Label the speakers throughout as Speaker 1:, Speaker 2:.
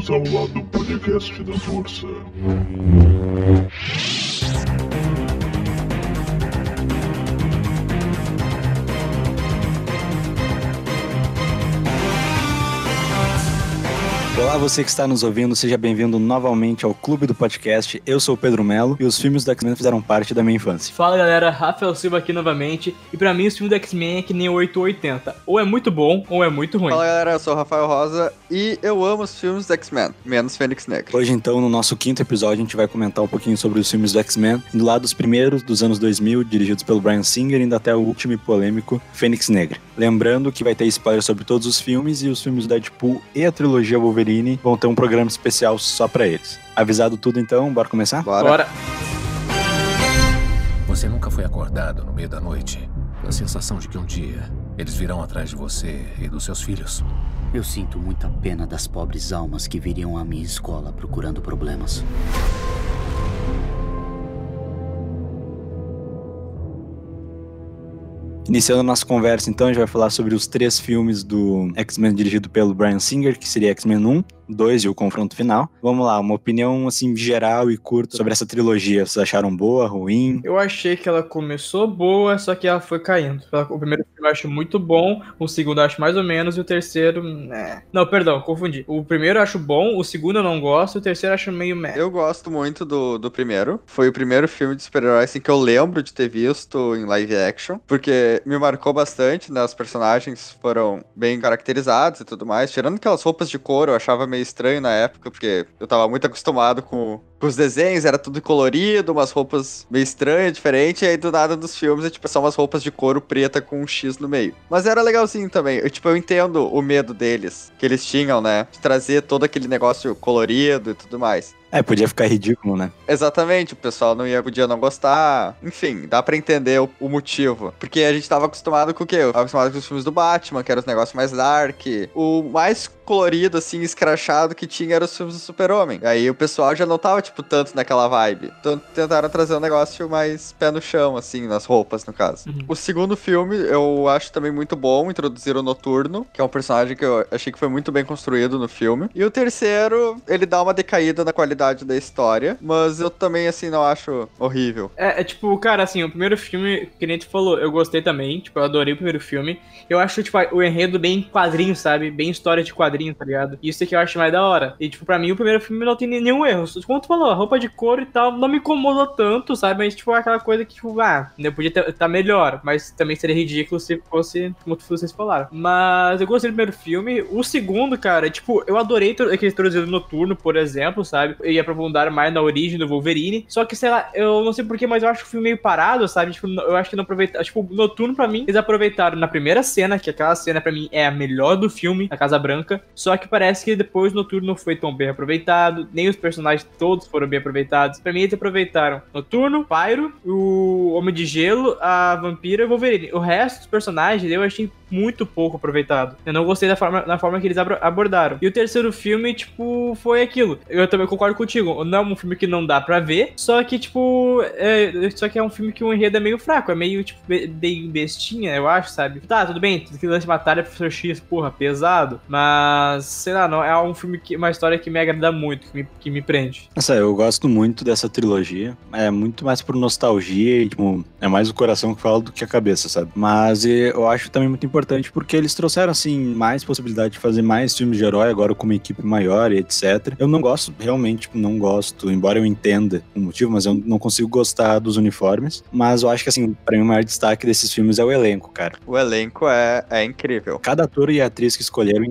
Speaker 1: Bem-vindos ao lado podcast da Força.
Speaker 2: Olá, você que está nos ouvindo, seja bem-vindo novamente ao Clube do Podcast. Eu sou o Pedro Melo e os filmes do X-Men fizeram parte da minha infância.
Speaker 3: Fala galera, Rafael Silva aqui novamente. E pra mim, os filmes do X-Men é que nem 880. Ou é muito bom, ou é muito ruim.
Speaker 4: Fala galera, eu sou o Rafael Rosa e eu amo os filmes do X-Men, menos Fênix Negra.
Speaker 2: Hoje, então, no nosso quinto episódio, a gente vai comentar um pouquinho sobre os filmes do X-Men, indo lá dos primeiros, dos anos 2000, dirigidos pelo Brian Singer, indo até o último e polêmico, Fênix Negra. Lembrando que vai ter spoiler sobre todos os filmes e os filmes do Deadpool e a trilogia Wolverine vão ter um programa especial só pra eles. Avisado tudo, então, bora começar?
Speaker 4: Bora.
Speaker 3: Bora.
Speaker 5: Você nunca foi acordado no meio da noite? A sensação de que um dia eles virão atrás de você e dos seus filhos.
Speaker 6: Eu sinto muita pena das pobres almas que viriam à minha escola procurando problemas.
Speaker 2: Iniciando a nossa conversa, então, a gente vai falar sobre os três filmes do X-Men dirigido pelo Brian Singer, que seria X-Men 1, 2 e o confronto final. Vamos lá, uma opinião, assim, geral e curta sobre essa trilogia. Vocês acharam boa, ruim?
Speaker 3: Eu achei que ela começou boa, só que ela foi caindo. O primeiro filme eu acho muito bom, o segundo eu acho mais ou menos, e o terceiro. né. Não, perdão, confundi. O primeiro eu acho bom, o segundo eu não gosto, o terceiro eu acho meio meh.
Speaker 4: Eu gosto muito do, do primeiro. Foi o primeiro filme de super-herói assim, que eu lembro de ter visto em live action, porque me marcou bastante, né? Os personagens foram bem caracterizados e tudo mais. Tirando aquelas roupas de couro, eu achava meio estranho na época, porque eu tava muito acostumado com, com os desenhos, era tudo colorido, umas roupas meio estranhas, diferentes, e aí do nada dos filmes é tipo só umas roupas de couro preta com um X no meio. Mas era legalzinho também. Eu, tipo, eu entendo o medo deles, que eles tinham, né? De trazer todo aquele negócio colorido e tudo mais.
Speaker 2: É, podia ficar ridículo, né?
Speaker 4: Exatamente, o pessoal não ia, podia não gostar. Enfim, dá pra entender o, o motivo. Porque a gente tava acostumado com o quê? Eu tava acostumado com os filmes do Batman, que eram os negócios mais dark. O mais colorido, assim, escrachado que tinha era os filmes do Super-Homem. Aí o pessoal já não tava, tipo, tanto naquela vibe. Então tentaram trazer um negócio mais pé no chão, assim, nas roupas, no caso.
Speaker 3: Uhum.
Speaker 4: O segundo filme eu acho também muito bom, introduzir o Noturno, que é um personagem que eu achei que foi muito bem construído no filme. E o terceiro, ele dá uma decaída na qualidade da história, mas eu também, assim, não acho horrível.
Speaker 3: É, é tipo, cara, assim, o primeiro filme, que nem tu falou, eu gostei também, tipo, eu adorei o primeiro filme. Eu acho, tipo, o enredo bem quadrinho, sabe? Bem história de quadrinho, tá ligado? Isso é que eu acho mais da hora. E, tipo, pra mim, o primeiro filme não tem nenhum erro. Como tu falou, a roupa de couro e tal não me incomodou tanto, sabe? Mas, tipo, aquela coisa que, tipo, ah, eu podia estar tá melhor, mas também seria ridículo se fosse, como vocês falaram. Mas eu gostei do primeiro filme. O segundo, cara, tipo, eu adorei aquele introduzido noturno, por exemplo, sabe? E aprofundar mais na origem do Wolverine. Só que, sei lá, eu não sei porquê, mas eu acho o filme meio parado, sabe? Tipo, eu acho que não aproveitaram. Tipo, Noturno, pra mim, eles aproveitaram na primeira cena, que aquela cena pra mim é a melhor do filme, a Casa Branca. Só que parece que depois Noturno não foi tão bem aproveitado, nem os personagens todos foram bem aproveitados. Pra mim, eles aproveitaram Noturno, Pyro, o Homem de Gelo, a Vampira e o Wolverine. O resto dos personagens eu achei muito pouco aproveitado. Eu não gostei da forma, da forma que eles abordaram. E o terceiro filme, tipo, foi aquilo. Eu também concordo contigo. Não é um filme que não dá pra ver, só que, tipo, é, só que é um filme que o enredo é meio fraco, é meio, tipo, be- bem bestinha, eu acho, sabe? Tá, tudo bem, que lance batalha Professor X, porra, pesado, mas, sei lá, não, é um filme que, uma história que me agrada muito, que me, que me prende.
Speaker 2: Nossa, eu gosto muito dessa trilogia. É muito mais por nostalgia e, tipo, é mais o coração que fala do que a cabeça, sabe? Mas eu acho também muito importante porque eles trouxeram, assim, mais possibilidade de fazer mais filmes de herói agora com uma equipe maior e etc. Eu não gosto, realmente, tipo, não gosto, embora eu entenda o motivo, mas eu não consigo gostar dos uniformes. Mas eu acho que, assim, pra mim o maior destaque desses filmes é o elenco, cara.
Speaker 4: O elenco é, é incrível.
Speaker 2: Cada ator e atriz que escolheram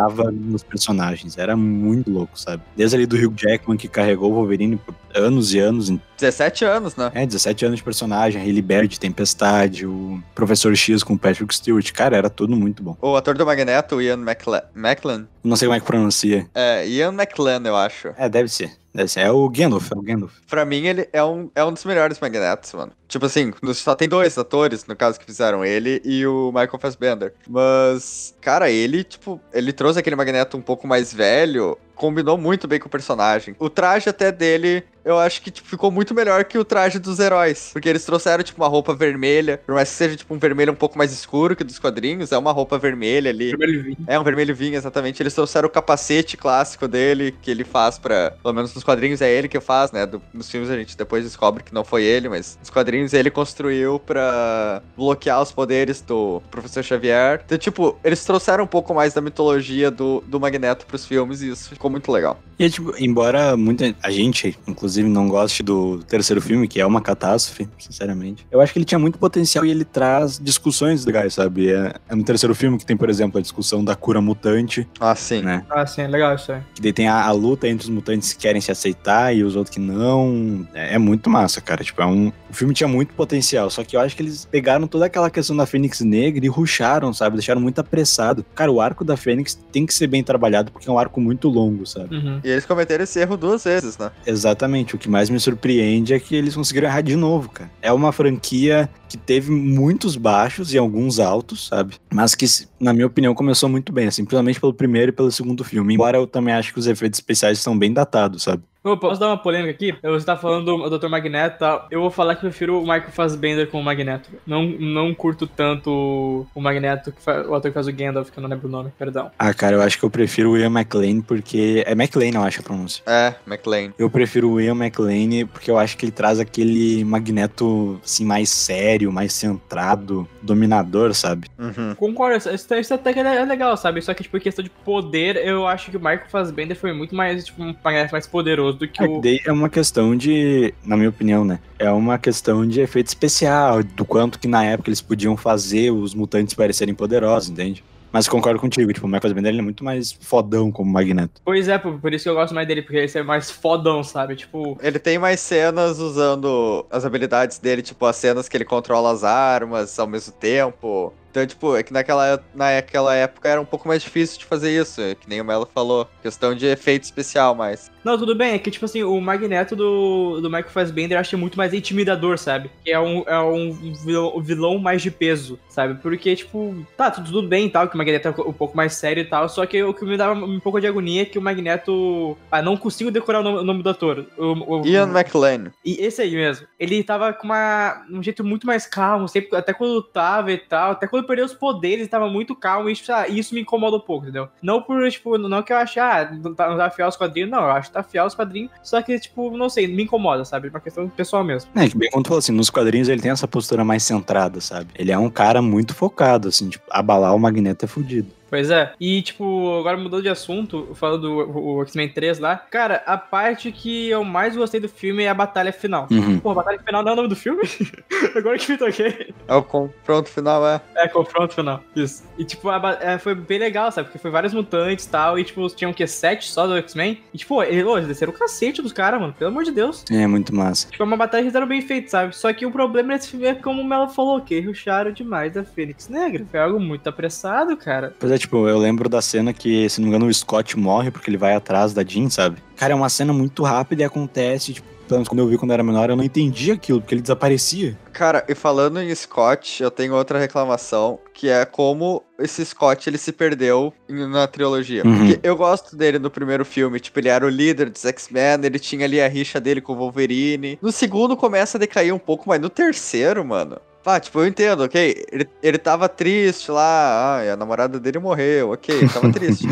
Speaker 2: encaixava nos personagens. Era muito louco, sabe? Desde ali do Hugh Jackman, que carregou o Wolverine por anos e anos.
Speaker 4: 17 anos, né?
Speaker 2: É, 17 anos de personagem. Berry de Tempestade, o Professor X com o Patrick Stewart. Cara, era tudo muito bom.
Speaker 4: O ator do Magneto, o Ian McLa- McLean.
Speaker 2: Não sei como é que pronuncia.
Speaker 4: É, Ian McLean, eu acho.
Speaker 2: É, deve ser. Deve ser. É o Gandalf, é o Gandalf.
Speaker 4: Pra mim, ele é um, é um dos melhores Magnetos, mano. Tipo assim, só tem dois atores, no caso, que fizeram ele e o Michael Fassbender. Mas, cara, ele, tipo, ele trouxe aquele Magneto um pouco mais velho, combinou muito bem com o personagem. O traje até dele, eu acho que tipo, ficou muito melhor que o traje dos heróis. Porque eles trouxeram, tipo, uma roupa vermelha. Por mais que seja, tipo, um vermelho um pouco mais escuro que dos quadrinhos, é uma roupa vermelha ali.
Speaker 3: Vermelho vinho.
Speaker 4: É um vermelho vinho, exatamente. Eles trouxeram o capacete clássico dele, que ele faz pra. Pelo menos nos quadrinhos é ele que faz, né? Do- nos filmes a gente depois descobre que não foi ele, mas nos quadrinhos ele construiu pra bloquear os poderes do Professor Xavier. Então, tipo, eles trouxeram um pouco mais da mitologia do, do Magneto pros filmes e isso ficou muito legal.
Speaker 2: E, tipo, embora muita a gente, inclusive, não goste do terceiro filme, que é uma catástrofe, sinceramente, eu acho que ele tinha muito potencial e ele traz discussões legais, sabe? É, é no terceiro filme que tem, por exemplo, a discussão da cura mutante,
Speaker 4: Ah, sim.
Speaker 2: né?
Speaker 3: Ah, sim, é legal isso aí.
Speaker 2: Que daí tem a, a luta entre os mutantes que querem se aceitar e os outros que não. É, é muito massa, cara. Tipo, é um. O filme tinha muito potencial, só que eu acho que eles pegaram toda aquela questão da Fênix Negra e ruxaram, sabe? Deixaram muito apressado. Cara, o arco da Fênix tem que ser bem trabalhado porque é um arco muito longo, sabe?
Speaker 3: Uhum.
Speaker 4: E eles cometeram esse erro duas vezes, né?
Speaker 2: Exatamente. O que mais me surpreende é que eles conseguiram errar de novo, cara. É uma franquia que teve muitos baixos e alguns altos, sabe? Mas que, na minha opinião, começou muito bem, assim, principalmente pelo primeiro e pelo segundo filme. Embora eu também acho que os efeitos especiais estão bem datados, sabe?
Speaker 3: Ô, posso dar uma polêmica aqui? Você tá falando do Dr. Magneto e tal. Eu vou falar que eu prefiro o Michael Fassbender com o Magneto. Não, não curto tanto o Magneto, que o ator que faz o Gandalf, que eu não lembro o nome, perdão.
Speaker 2: Ah, cara, eu acho que eu prefiro o Ian McLean porque. É McLean, eu acho a pronúncia.
Speaker 4: É, McLean.
Speaker 2: Eu prefiro o Ian McLean porque eu acho que ele traz aquele magneto, assim, mais sério, mais centrado, dominador, sabe?
Speaker 4: Uhum.
Speaker 3: Concordo, isso até que é legal, sabe? Só que, tipo, em questão de poder, eu acho que o Michael Fassbender foi muito mais, tipo, um Magneto mais poderoso do que
Speaker 2: É,
Speaker 3: o...
Speaker 2: é uma questão de, na minha opinião, né? É uma questão de efeito especial, do quanto que na época eles podiam fazer os mutantes parecerem poderosos, entende? Mas concordo contigo, tipo, o Michael Fassbender ele é muito mais fodão como Magneto.
Speaker 3: Pois é, por, por isso que eu gosto mais dele, porque ele é mais fodão, sabe? Tipo,
Speaker 4: Ele tem mais cenas usando as habilidades dele, tipo, as cenas que ele controla as armas ao mesmo tempo. Então, tipo, é que naquela, naquela época era um pouco mais difícil de fazer isso, é que nem o Melo falou. Questão de efeito especial, mas.
Speaker 3: Não, tudo bem, é que, tipo assim, o Magneto do, do Michael Fassbender eu acho muito mais intimidador, sabe? Que é um, é um vilão, vilão mais de peso, sabe? Porque, tipo, tá, tudo, bem e tal, que o Magneto é um pouco mais sério e tal, só que o que me dava um pouco de agonia é que o Magneto. Ah, não consigo decorar o nome, o nome do ator. O, o,
Speaker 4: Ian
Speaker 3: o-
Speaker 4: McLean.
Speaker 3: E esse aí mesmo. Ele tava com uma, um jeito muito mais calmo, sempre, até quando lutava e tal, até quando perdeu os poderes, ele tava muito calmo, e tipo, ah, isso me incomoda um pouco, entendeu? Não por, tipo, não que eu ache, ah, não tá, não tá fiel aos quadrinhos, não, eu acho que tá fiel aos quadrinhos, só que, tipo, não sei, me incomoda, sabe? É uma questão pessoal mesmo.
Speaker 2: É, que bem quando tu falou assim, nos quadrinhos ele tem essa postura mais centrada, sabe? Ele é um cara muito focado, assim, tipo, abalar o Magneto é fudido.
Speaker 3: Pois é. E, tipo, agora mudou de assunto, falando do o- X-Men 3 lá. Cara, a parte que eu mais gostei do filme é a batalha final.
Speaker 2: Uhum.
Speaker 3: Pô, batalha final não é o nome do filme? agora que me toquei.
Speaker 4: É o confronto final, é.
Speaker 3: É, confronto final. Isso. E, tipo, a é, foi bem legal, sabe? Porque foi vários mutantes e tal. E, tipo, tinham o quê? Sete só do X-Men. E, tipo, ele, ô, eles desceram o cacete dos caras, mano. Pelo amor de Deus.
Speaker 2: É muito massa.
Speaker 3: Tipo, é uma batalha que fizeram bem feita, sabe? Só que o problema desse filme é como o Melo falou, que ruxaram demais da Fênix Negra. Foi algo muito apressado, cara.
Speaker 2: Pois é, tipo, eu lembro da cena que, se não me engano, o Scott morre porque ele vai atrás da Jean, sabe? Cara, é uma cena muito rápida e acontece, tipo, pelo menos quando eu vi quando eu era menor, eu não entendi aquilo, porque ele desaparecia.
Speaker 4: Cara, e falando em Scott, eu tenho outra reclamação, que é como esse Scott ele se perdeu na trilogia.
Speaker 2: Uhum.
Speaker 4: Porque eu gosto dele no primeiro filme, tipo, ele era o líder dos X-Men, ele tinha ali a rixa dele com o Wolverine. No segundo começa a decair um pouco, mas no terceiro, mano. Pá, tipo, eu entendo, ok? Ele, ele tava triste lá, ah, a namorada dele morreu, ok, ele tava triste.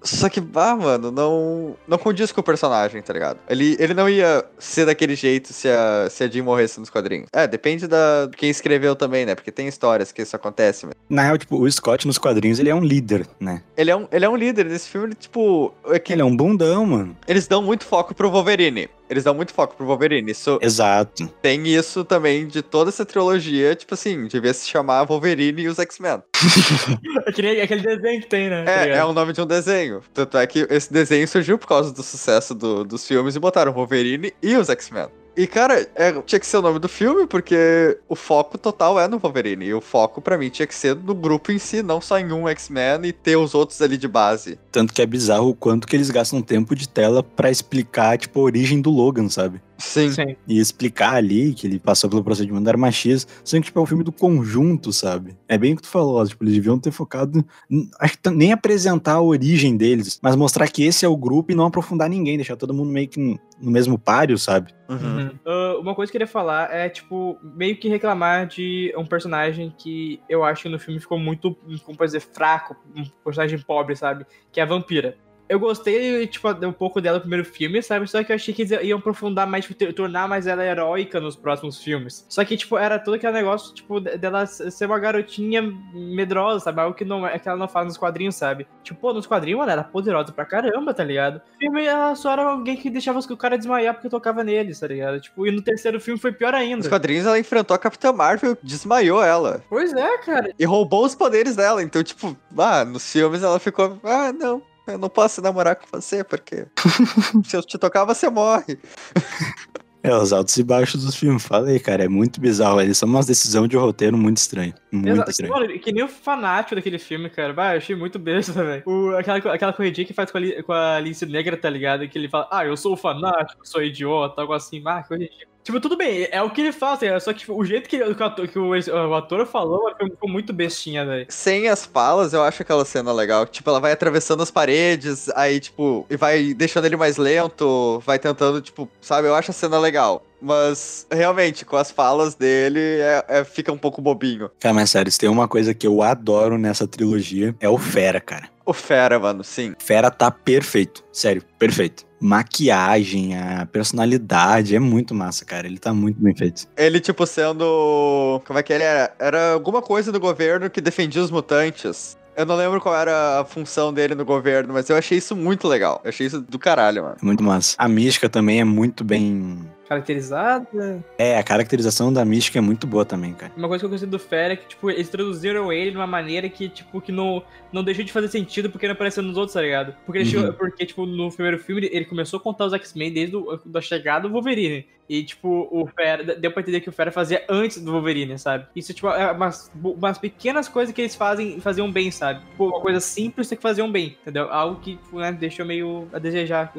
Speaker 4: Só que, bah, mano, não, não condiz com o personagem, tá ligado? Ele, ele não ia ser daquele jeito se a, se a Jean morresse nos quadrinhos. É, depende da de quem escreveu também, né? Porque tem histórias que isso acontece. Mas
Speaker 2: Na real, tipo, o Scott nos quadrinhos, ele é um líder, né?
Speaker 4: ele, é um, ele é um líder nesse filme, ele, tipo. É que
Speaker 2: Ele é um bundão, mano.
Speaker 4: eles dão muito foco pro Wolverine. Eles dão muito foco pro Wolverine. Isso,
Speaker 2: Exato.
Speaker 4: tem isso também de toda essa trilogia, tipo assim, devia se chamar Wolverine e os X-Men.
Speaker 3: É aquele desenho que tem, né? Tá
Speaker 4: É,
Speaker 3: ligado?
Speaker 4: é o nome de um desenho. Tanto é que esse desenho surgiu por causa do sucesso do- dos filmes e botaram Wolverine e os X-Men. E, cara, é, tinha que ser o nome do filme, porque o foco total é no Wolverine. E o foco, pra mim, tinha que ser no grupo em si, não só em um X-Men e ter os outros ali de base.
Speaker 2: Tanto que é bizarro o quanto que eles gastam tempo de tela pra explicar, tipo, a origem do Logan, sabe?
Speaker 4: Sim.
Speaker 3: Sim.
Speaker 2: e explicar ali que ele passou pelo procedimento da arma X, sendo que tipo, é um filme do conjunto, sabe? É bem o que tu falou, tipo, eles deviam ter focado, acho que nem apresentar a origem deles, mas mostrar que esse é o grupo e não aprofundar ninguém, deixar todo mundo meio que no mesmo páreo, sabe?
Speaker 4: Uhum.
Speaker 3: Uhum. Ah, uma coisa que eu queria falar é, tipo, meio que reclamar de um personagem que eu acho que no filme ficou muito, como pode dizer, fraco, um personagem pobre, sabe? Que é a vampira. Eu gostei, tipo, um pouco dela no primeiro filme, sabe? Só que eu achei que eles iam aprofundar mais, tipo, tornar mais ela heróica nos próximos filmes. Só que, tipo, era todo aquele negócio, tipo, de- dela ser uma garotinha medrosa, sabe? Algo que, não, é que ela não faz nos quadrinhos, sabe? Tipo, pô, nos quadrinhos ela era poderosa pra caramba, tá ligado? No filme ela só era alguém que deixava o cara desmaiar porque tocava neles, tá ligado? Tipo, e no terceiro filme foi pior
Speaker 4: Nos
Speaker 3: ainda.
Speaker 4: quadrinhos ela enfrentou a Capitã Marvel, desmaiou ela.
Speaker 3: Pois é, cara.
Speaker 4: E roubou os poderes dela. Então, tipo, ah, nos filmes ela ficou. Ah, não. Eu não posso namorar com você, porque se eu te tocar, você morre.
Speaker 2: É, os altos e baixos dos filmes, falei, cara, é muito bizarro, eles são umas decisões de roteiro muito estranho, muito
Speaker 3: Exato.
Speaker 2: estranho.
Speaker 3: Mano, que nem o fanático daquele filme, cara. Bah, eu achei muito besta, velho. O- Aquela, aquela corridinha que faz com a, com a Alice Negra, tá ligado? Que ele fala, ah, eu sou o fanático, sou idiota, algo assim. Ah, que ridículo. Tipo, tudo bem, é o que ele fala, tá ligado? Só que tipo, o jeito que, que o, ator, que o, ator falou ficou muito bestinha, velho.
Speaker 4: Sem as falas, eu acho aquela cena legal. Tipo, ela vai atravessando as paredes, aí, tipo, e vai deixando ele mais lento, vai tentando, tipo, sabe? Eu acho a cena legal. Mas, realmente, com as falas dele, é, é- fica um pouco bobinho.
Speaker 2: Cara, mas sério, se tem uma coisa que eu adoro nessa trilogia, é o Fera, cara.
Speaker 4: O Fera, mano, sim.
Speaker 2: Fera tá perfeito, sério, perfeito. Maquiagem, a personalidade, é muito massa, cara, ele tá muito bem feito.
Speaker 4: Ele, tipo, sendo. Como é que ele era? Era alguma coisa do governo que defendia os mutantes. Eu não lembro qual era a função dele no governo, mas eu achei isso muito legal. Eu achei isso do caralho, mano.
Speaker 2: Muito massa. A mística também é muito bem...
Speaker 3: Caracterizada.
Speaker 2: É, a caracterização da mística é muito boa também, cara.
Speaker 3: Uma coisa que eu gostei do Fera é que, tipo, eles traduziram ele de uma maneira que, tipo, que não, não deixou de fazer sentido porque não apareceu nos outros, tá ligado? Porque,
Speaker 2: Uhum.
Speaker 3: chegou- porque tipo, no primeiro filme ele- começou a contar os X-Men desde o, da chegada do Wolverine. E, tipo, o Fera, deu pra entender que o Fera fazia antes do Wolverine, sabe? Isso, tipo, é umas, umas pequenas coisas que eles fazem, faziam bem, sabe? Tipo, uma coisa simples que faziam bem, entendeu? Algo que, tipo, né, deixou meio a desejar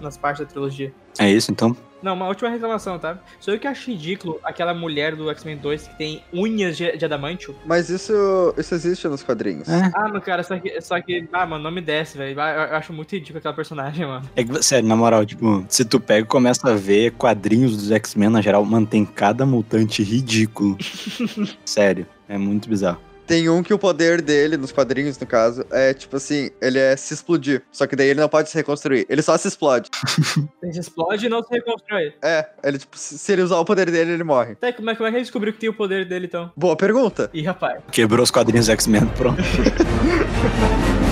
Speaker 3: nas partes da trilogia.
Speaker 2: É isso, então?
Speaker 3: Não, uma última reclamação, tá? Sou eu que acho ridículo aquela mulher do X-Men 2 que tem unhas de, de adamantio.
Speaker 4: Mas isso, isso existe nos quadrinhos.
Speaker 2: É.
Speaker 3: Ah, meu cara, só que, só que ah, mano, não me desce, velho. Ah, Eu, eu acho muito ridículo aquela personagem, mano.
Speaker 2: É que, sério, na moral, tipo, se tu pega e começa a ver quadrinhos dos X-Men na geral, mantém cada mutante ridículo. sério, é muito bizarro.
Speaker 4: Tem um que o poder dele, nos quadrinhos no caso, é tipo assim, ele é se explodir. Só que daí ele não pode se reconstruir. Ele só se explode.
Speaker 3: Ele se explode e não se reconstrói.
Speaker 4: É, ele tipo, se ele usar o poder dele, ele morre.
Speaker 3: Tá, e como é, como é que ele descobriu que tem o poder dele, então?
Speaker 4: Boa pergunta.
Speaker 3: Ih, rapaz.
Speaker 2: Quebrou os quadrinhos do X-Men, pronto.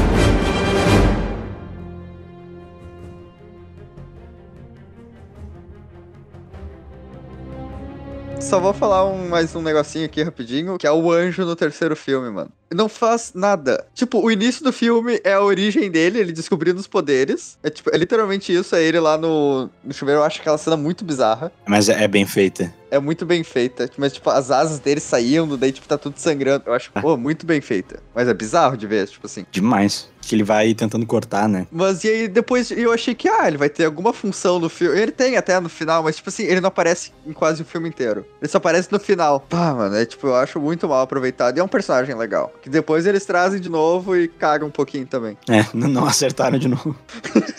Speaker 4: Só vou falar um, mais um negocinho aqui rapidinho, que é o anjo no terceiro filme, mano. Não faz nada. Tipo, o início do filme é a origem dele, ele descobrindo os poderes. É tipo, é literalmente isso, é ele lá no, no chuveiro. Eu acho aquela cena muito bizarra.
Speaker 2: Mas é, é bem feita.
Speaker 4: É muito bem feita. Mas, tipo, as asas dele saindo, daí, tipo, tá tudo sangrando. Eu acho, pô, muito bem feita. Mas é bizarro de ver, tipo assim.
Speaker 2: Demais. Que ele vai tentando cortar, né?
Speaker 4: Mas e aí depois eu achei que, ah, ele vai ter alguma função no filme. Ele tem até no final, mas tipo assim, ele não aparece em quase o filme inteiro. Ele só aparece no final. Pá, mano, é tipo, eu acho muito mal aproveitado. E é um personagem legal. Que depois eles trazem de novo e cagam um pouquinho também.
Speaker 2: É, não acertaram de novo.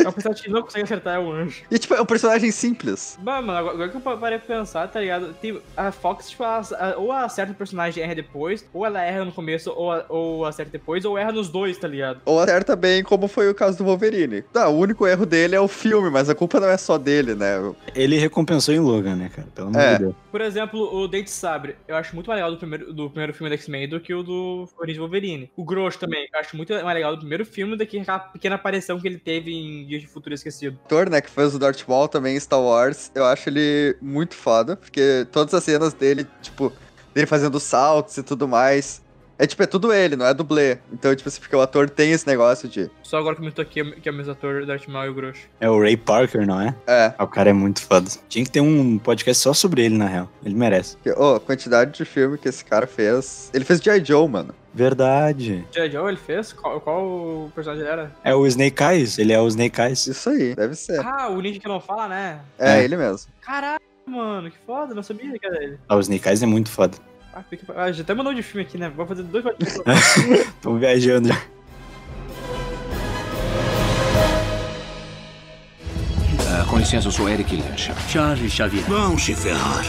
Speaker 3: É um personagem que não consegue acertar, é o anjo.
Speaker 4: E tipo, é um personagem simples.
Speaker 3: Mano, mano, agora, agora que eu pa- parei pra pensar, tá ligado? Tem, a Fox, tipo, ela, ou ela acerta o personagem e erra depois, ou ela erra no começo, ou, ou acerta depois, ou erra nos dois, tá ligado?
Speaker 4: Ou acerta bem, como foi o caso do Wolverine. Tá, o único erro dele é o filme, mas a culpa não é só dele, né?
Speaker 2: Ele recompensou em Logan, né, cara? Pelo amor
Speaker 4: É.
Speaker 2: de Deus.
Speaker 3: Por exemplo, o Dente Sabre, eu acho muito mais legal do primeiro, do primeiro filme do X-Men do que o do Origem Wolverine. O Grosso também, eu acho muito mais legal do primeiro filme do que aquela pequena aparição que ele teve em Dias de Futuro Esquecido.
Speaker 4: O ator, né, que fez o Darth Maul também em Star Wars, eu acho ele muito foda, porque todas as cenas dele, tipo, dele fazendo saltos e tudo mais, é tipo, é tudo ele, não é dublê. Então, tipo assim, porque o ator tem esse negócio de,
Speaker 3: Só agora que eu me toquei que é o mesmo ator, Darth Maul e o Grosso.
Speaker 2: É o Ray Parker, não é?
Speaker 4: é,
Speaker 2: Ah, o cara é muito foda. Tinha que ter um podcast só sobre ele, na real. Ele merece.
Speaker 4: ô, a quantidade de filme que esse cara fez. Ele fez G.I. Joe, mano.
Speaker 2: Verdade.
Speaker 3: G.I. Joe ele fez? Qual, qual personagem ele era?
Speaker 2: É o Snake Eyes, ele é o Snake Eyes.
Speaker 4: Isso aí, deve ser.
Speaker 3: Ah, o ninja que não fala, né?
Speaker 4: É,
Speaker 2: É.
Speaker 4: ele mesmo.
Speaker 3: Caralho, mano, que foda, não sabia que era ele.
Speaker 2: Ah, o Snake Eyes é muito foda.
Speaker 3: Ah, fica- ah, já até mandou de filme aqui, né? Vou fazer dois
Speaker 2: Tô viajando já.
Speaker 5: Ah, com licença, eu sou Eric Lancha.
Speaker 6: Charlie Xavier.
Speaker 7: Vão se ferrar.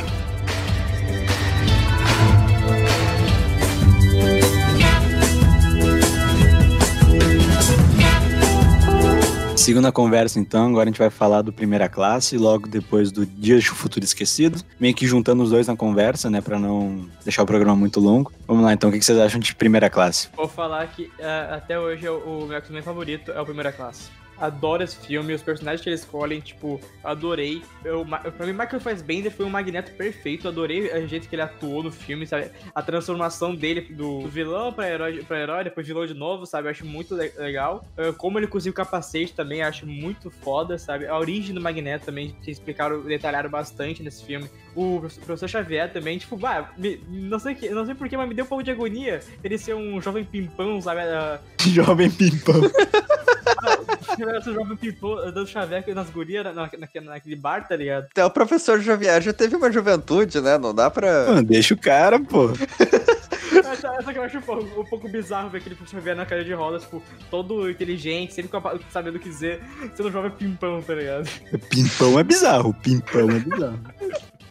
Speaker 2: Seguindo a conversa, então, agora a gente vai falar do Primeira Classe, logo depois do Dias de Futuro Esquecido. Meio que juntando os dois na conversa, né, pra não deixar o programa muito longo. Vamos lá, então, o que vocês acham de Primeira Classe?
Speaker 3: Vou falar que ah, até hoje o, o meu X-Men favorito é o Primeira Classe. Adoro esse filme, os personagens que eles escolhem, tipo, adorei. Eu, pra mim, Michael Fassbender foi um magneto perfeito, adorei o jeito que ele atuou no filme, sabe? A transformação dele do, vilão pra herói, pra herói, depois vilão de novo, sabe? Eu acho muito le- legal. Ah, como ele cozinha o capacete também, acho muito foda, sabe? A origem do magneto também, que explicaram, detalharam bastante nesse filme. O professor Xavier também, tipo, bah, me- não sei que, não sei porquê, mas me deu um pouco de agonia ele ser um jovem pimpão, sabe? Ah,
Speaker 2: Jovem Pimpão.
Speaker 3: esse jovem pimpão dando chaveco nas gurias na, na, naquele- bar, tá ligado?
Speaker 4: Até o professor Xavier já teve uma juventude, né? Não dá pra.
Speaker 2: Mano, deixa o cara, pô.
Speaker 3: Essa, que eu acho um pouco, um pouco bizarro ver aquele professor Xavier na cara de roda, tipo, todo inteligente, sempre sabendo o que dizer, sendo um jovem pimpão, tá ligado?
Speaker 2: Pimpão é bizarro, Pimpão é bizarro.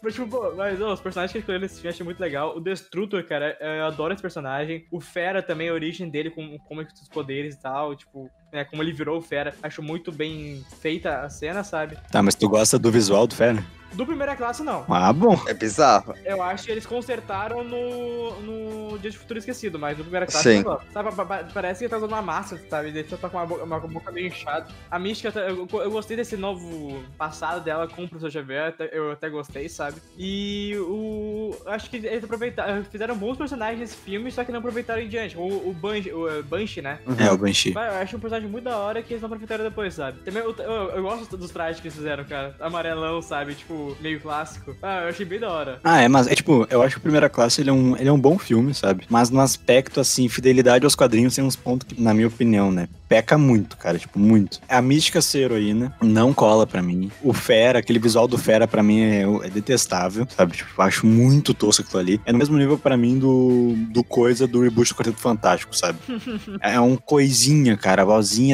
Speaker 3: Mas, tipo, pô, mas os personagens que escolheram nesse filme eu achei muito legal. O Destrutor, cara, eu adoro esse personagem. O Fera também, a origem dele, com como é que os poderes e tal, tipo, né, como ele virou o Fera. Acho muito bem feita a cena, sabe?
Speaker 2: Tá, mas tu gosta do visual do Fera?
Speaker 3: Do primeira classe, não.
Speaker 2: Ah, bom.
Speaker 4: É bizarro.
Speaker 3: Eu acho que eles consertaram no, no Dia de Futuro Esquecido, mas no primeira classe
Speaker 4: Sim.
Speaker 3: gosto. Sabe, pa- pa- parece que ele tá usando uma máscara, sabe? Ele tá com uma boca, uma boca meio inchada. A Mística, tá- eu, eu gostei desse novo passado dela com o Professor Xavier, eu até gostei, sabe? E o. Acho que eles aproveitaram, fizeram bons personagens nesse filme, só que não aproveitaram em diante. O, o Banshee, o eh, Banshee, né?
Speaker 2: É, o Banshee.
Speaker 3: Eu acho um personagem muito da hora que eles não aproveitaram depois, sabe? Também eu, eu, eu gosto dos trajes que eles fizeram, cara. Amarelão, sabe? Tipo, meio clássico. Ah, eu achei bem da hora.
Speaker 2: Ah, é, mas é tipo, eu acho que o Primeira Classe ele é, um, ele é um bom filme, sabe? Mas no aspecto, assim, fidelidade aos quadrinhos tem uns pontos que, na minha opinião, né? Peca muito, cara, tipo, muito. A mística ser heroína não cola pra mim. O Fera, aquele visual do Fera pra mim é, é detestável, sabe? Tipo, eu acho muito tosco aquilo ali. É no mesmo nível pra mim do, do coisa do reboot do Quarteto Fantástico, sabe? é um coisinha, cara. A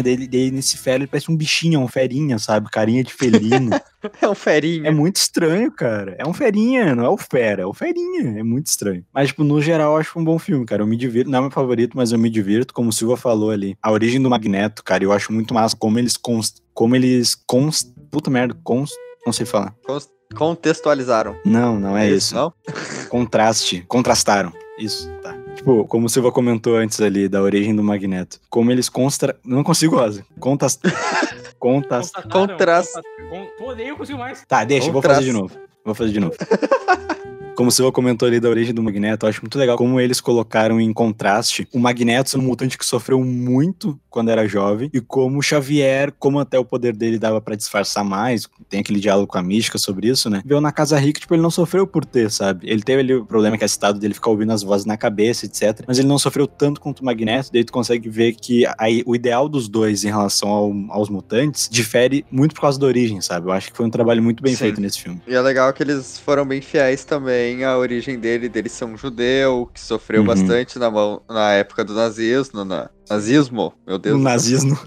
Speaker 2: dele, dele nesse Fera, ele parece um bichinho, um ferinha, sabe? Carinha de felino.
Speaker 4: É um ferinho.
Speaker 2: É muito estranho, cara. É um ferinha, não é o fera, é o ferinha. É muito estranho. Mas, tipo, no geral, eu acho um bom filme, cara. Eu me divirto. Não é meu favorito, mas eu me divirto. Como o Silva falou ali. A origem do Magneto, cara, eu acho muito massa como eles const... como eles const... Puta merda, const... Não sei falar.
Speaker 4: Cons- Contextualizaram.
Speaker 2: Não, não é isso.
Speaker 4: Não?
Speaker 2: Contraste. Contrastaram. Isso, tá. Tipo, como o Silva comentou antes ali, da origem do Magneto. Como eles constra... Não consigo, Rosa. Contas... Contas...
Speaker 4: Contras-
Speaker 3: constat- con- Pô, nem eu consigo mais.
Speaker 2: Tá, deixa, eu vou fazer de novo. Vou fazer de novo. Como o Silva comentou ali da origem do Magneto, eu acho muito legal como eles colocaram em contraste o Magneto um mutante que sofreu muito quando era jovem, e como o Xavier, como até o poder dele dava pra disfarçar mais, tem aquele diálogo com a mística sobre isso, né? Veio na Casa Rica, tipo, ele não sofreu por ter, sabe? Ele teve ali o problema que é citado dele ficar ouvindo as vozes na cabeça, etc. Mas ele não sofreu tanto quanto o Magneto, daí tu consegue ver que aí, o ideal dos dois em relação ao- aos mutantes difere muito por causa da origem, sabe? Eu acho que foi um trabalho muito bem
Speaker 4: Sim.
Speaker 2: feito nesse filme.
Speaker 4: E é legal que eles foram bem fiéis também à origem dele, dele ser um judeu, que sofreu
Speaker 2: Uhum.
Speaker 4: bastante na, mão, na época do nazismo, na, nazismo, meu Deus.
Speaker 2: O nazismo.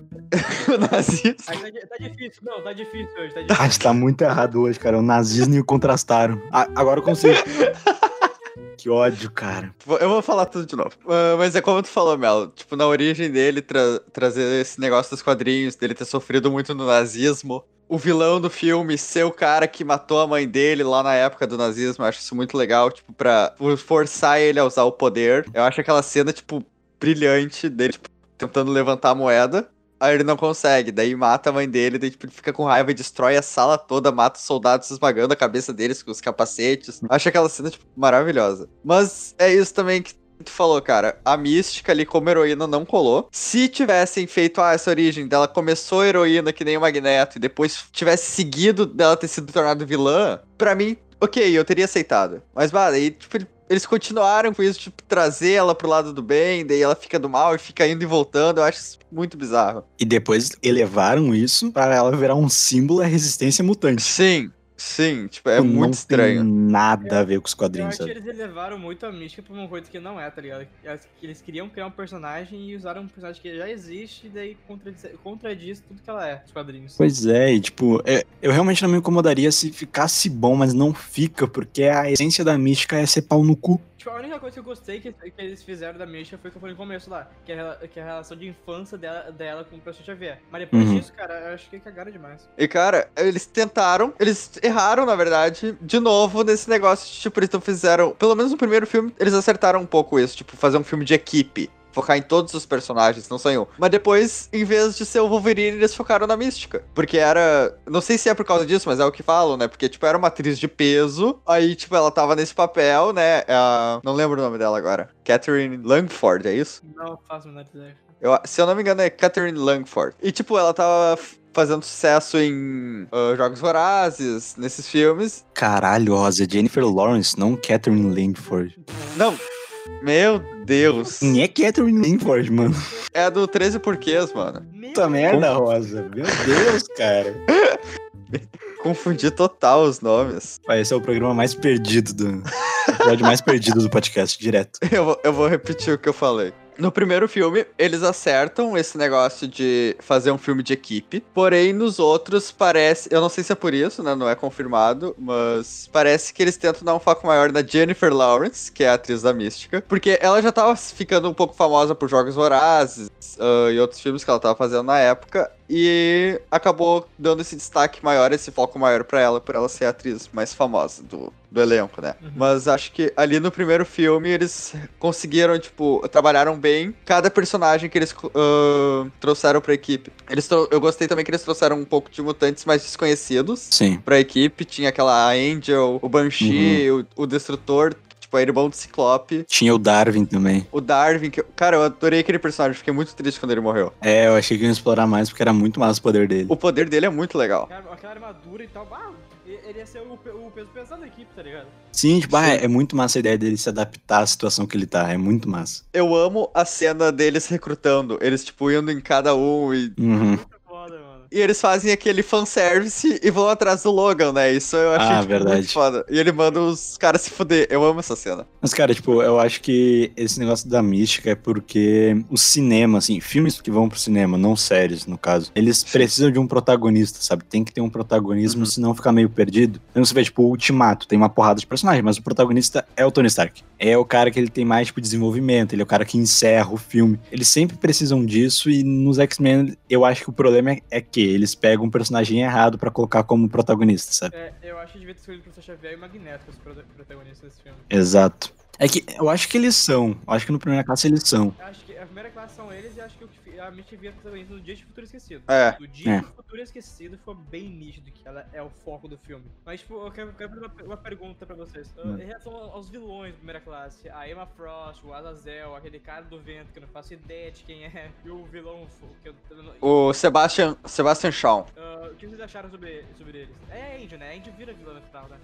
Speaker 4: o nazismo.
Speaker 3: Tá, tá difícil, não, tá difícil hoje, tá difícil.
Speaker 2: Acho que tá muito errado hoje, cara. O nazismo e o contrastaram. Ah, agora eu consigo. que ódio, cara.
Speaker 4: Eu vou falar tudo de novo. Ah, mas é como tu falou, Melo. Tipo, na origem dele, tra- trazer esse negócio dos quadrinhos, dele ter sofrido muito no nazismo. O vilão do filme ser o cara que matou a mãe dele lá na época do nazismo. Eu acho isso muito legal, tipo, pra forçar ele a usar o poder. Eu acho aquela cena, tipo, brilhante dele, tipo, tentando levantar a moeda. Aí ele não consegue, daí mata a mãe dele, daí tipo, ele fica com raiva e destrói a sala toda, mata os soldados esmagando a cabeça deles com os capacetes. Acho aquela cena, tipo, maravilhosa. Mas é isso também que tu falou, cara. A mística ali como heroína não colou. Se tivessem feito, ah, essa origem dela começou heroína que nem o Magneto, e depois tivesse seguido dela ter sido tornada vilã, pra mim, ok, eu teria aceitado. Mas, bah, aí, tipo, ele- eles continuaram com isso, tipo, trazer ela pro lado do bem, daí ela fica do mal e fica indo e voltando. Eu acho isso muito bizarro.
Speaker 2: E depois elevaram isso pra ela virar um símbolo da resistência mutante.
Speaker 4: Sim, sim, tipo, é
Speaker 2: Não
Speaker 4: muito estranho.
Speaker 2: Tem nada a ver com os
Speaker 3: Eu
Speaker 2: quadrinhos,
Speaker 3: acho que eles elevaram muito a mística pra uma coisa que não é, tá ligado? Eles- Eles queriam criar um personagem e usaram um personagem que já existe e daí contradiz, contradiz tudo que ela é, os quadrinhos.
Speaker 2: Pois é, e tipo, é- eu realmente não me incomodaria se ficasse bom, mas não fica, porque a essência da mística é ser pau no cu.
Speaker 3: Tipo, a única coisa que eu gostei que, que eles fizeram da mística foi o que eu falei no começo lá, que é, que é a relação de infância dela, dela com o professor Xavier. Mas depois
Speaker 2: Uhum.
Speaker 3: disso, cara, eu acho que cagaram demais.
Speaker 4: E, cara, eles tentaram, eles erraram, na verdade, de novo nesse negócio de, tipo, eles não fizeram. Pelo menos no primeiro filme, eles acertaram um pouco isso, tipo, fazer um filme de equipe. Focar em todos os personagens, não só em um. Mas depois, em vez de ser o Wolverine, eles focaram na mística. Porque era. Não sei se é por causa disso, mas é o que falam, né? Porque, tipo, era uma atriz de peso. Aí, tipo, ela tava nesse papel, né? É a- Não lembro o nome dela agora. Catherine Langford, é isso?
Speaker 3: Não faço menor ideia.
Speaker 4: Eu- se eu não me engano, é Catherine Langford. E, tipo, ela tava fazendo sucesso em ah, Jogos Vorazes, nesses filmes.
Speaker 2: Caralho, Rosa, Jennifer Lawrence, não Catherine Langford.
Speaker 4: Não, meu Deus.
Speaker 2: Quem é Catherine Langford, mano?
Speaker 4: É a do 13 Porquês, mano.
Speaker 2: Puta merda, Rosa. Meu Deus, cara.
Speaker 4: Confundi total os nomes.
Speaker 2: Esse é o programa mais perdido do. O episódio mais perdido do podcast, direto.
Speaker 4: Eu vou, eu vou repetir o que eu falei. No primeiro filme, eles acertam esse negócio de fazer um filme de equipe. Porém, nos outros, parece. Eu não sei se é por isso, né? Não é confirmado. Mas parece que eles tentam dar um foco maior na Jennifer Lawrence, que é a atriz da Mística. Porque ela já tava ficando um pouco famosa por Jogos Vorazes ah, e outros filmes que ela tava fazendo na época. E acabou dando esse destaque maior, esse foco maior pra ela, por ela ser a atriz mais famosa do, do elenco, né?
Speaker 3: Uhum.
Speaker 4: Mas acho que ali no primeiro filme eles conseguiram, tipo, trabalharam bem cada personagem que eles ah, trouxeram pra equipe. Eles eu gostei também que eles trouxeram um pouco de mutantes mais desconhecidos
Speaker 2: Sim.
Speaker 4: pra equipe. Tinha aquela Angel, o Banshee, o, o Destrutor, tipo, a irmão do Ciclope.
Speaker 2: Tinha o Darwin também.
Speaker 4: O Darwin, que, cara, eu adorei aquele personagem, fiquei muito triste quando ele morreu.
Speaker 2: É, eu achei que iam explorar mais porque era muito massa o poder dele.
Speaker 4: O poder dele é muito legal.
Speaker 3: Aquela, aquela armadura e tal, ah, ele ia ser o, o peso pesado da equipe, tá ligado?
Speaker 2: Sim, tipo, ah,
Speaker 4: Sim.
Speaker 2: é muito massa a ideia dele se adaptar à situação que ele tá. É muito massa.
Speaker 4: Eu amo a cena deles recrutando, eles, tipo, indo em cada um e
Speaker 2: Uhum.
Speaker 4: E eles fazem aquele fanservice e vão atrás do Logan, né? Isso eu achei
Speaker 2: Ah,
Speaker 4: tipo,
Speaker 2: verdade.
Speaker 4: muito foda. E ele manda os caras se fuder. Eu amo essa cena.
Speaker 2: Mas, cara, tipo, eu acho que esse negócio da mística é porque o cinema, assim, filmes que vão pro cinema, não séries, no caso, eles precisam de um protagonista, sabe? Tem que ter um protagonismo,
Speaker 4: Uhum.
Speaker 2: senão fica meio perdido. Então você vê, tipo, o Ultimato, tem uma porrada de personagens, mas o protagonista é o Tony Stark. É o cara que ele tem mais, tipo, desenvolvimento, ele é o cara que encerra o filme. Eles sempre precisam disso e nos X-Men eu acho que o problema é, é que eles pegam um personagem errado pra colocar como protagonista, sabe?
Speaker 3: É, eu acho que devia ter escolhido o Professor Xavier e o Magneto os prota- protagonistas desse filme.
Speaker 2: Exato. É que eu acho que eles são. Eu acho que no primeira classe eles são.
Speaker 3: Eu acho que a primeira classe são eles e acho que a Mitch via protagonista no Dia de Futuro Esquecido.
Speaker 4: É.
Speaker 3: O Dia
Speaker 2: É.
Speaker 3: de Futuro Esquecido foi bem nítido que ela é o foco do filme. Mas, tipo, eu quero, eu quero fazer uma, uma pergunta pra vocês. Uh,
Speaker 2: Hum.
Speaker 3: Em relação aos vilões da primeira classe, a Emma Frost, o Azazel, aquele cara do vento que eu não faço ideia de quem é, e o vilão que eu,
Speaker 4: O Sebastian, Sebastian Shaw.
Speaker 3: Uh, o que vocês acharam sobre, sobre eles? É a Angel, né? A Angel vira vilã no final, né?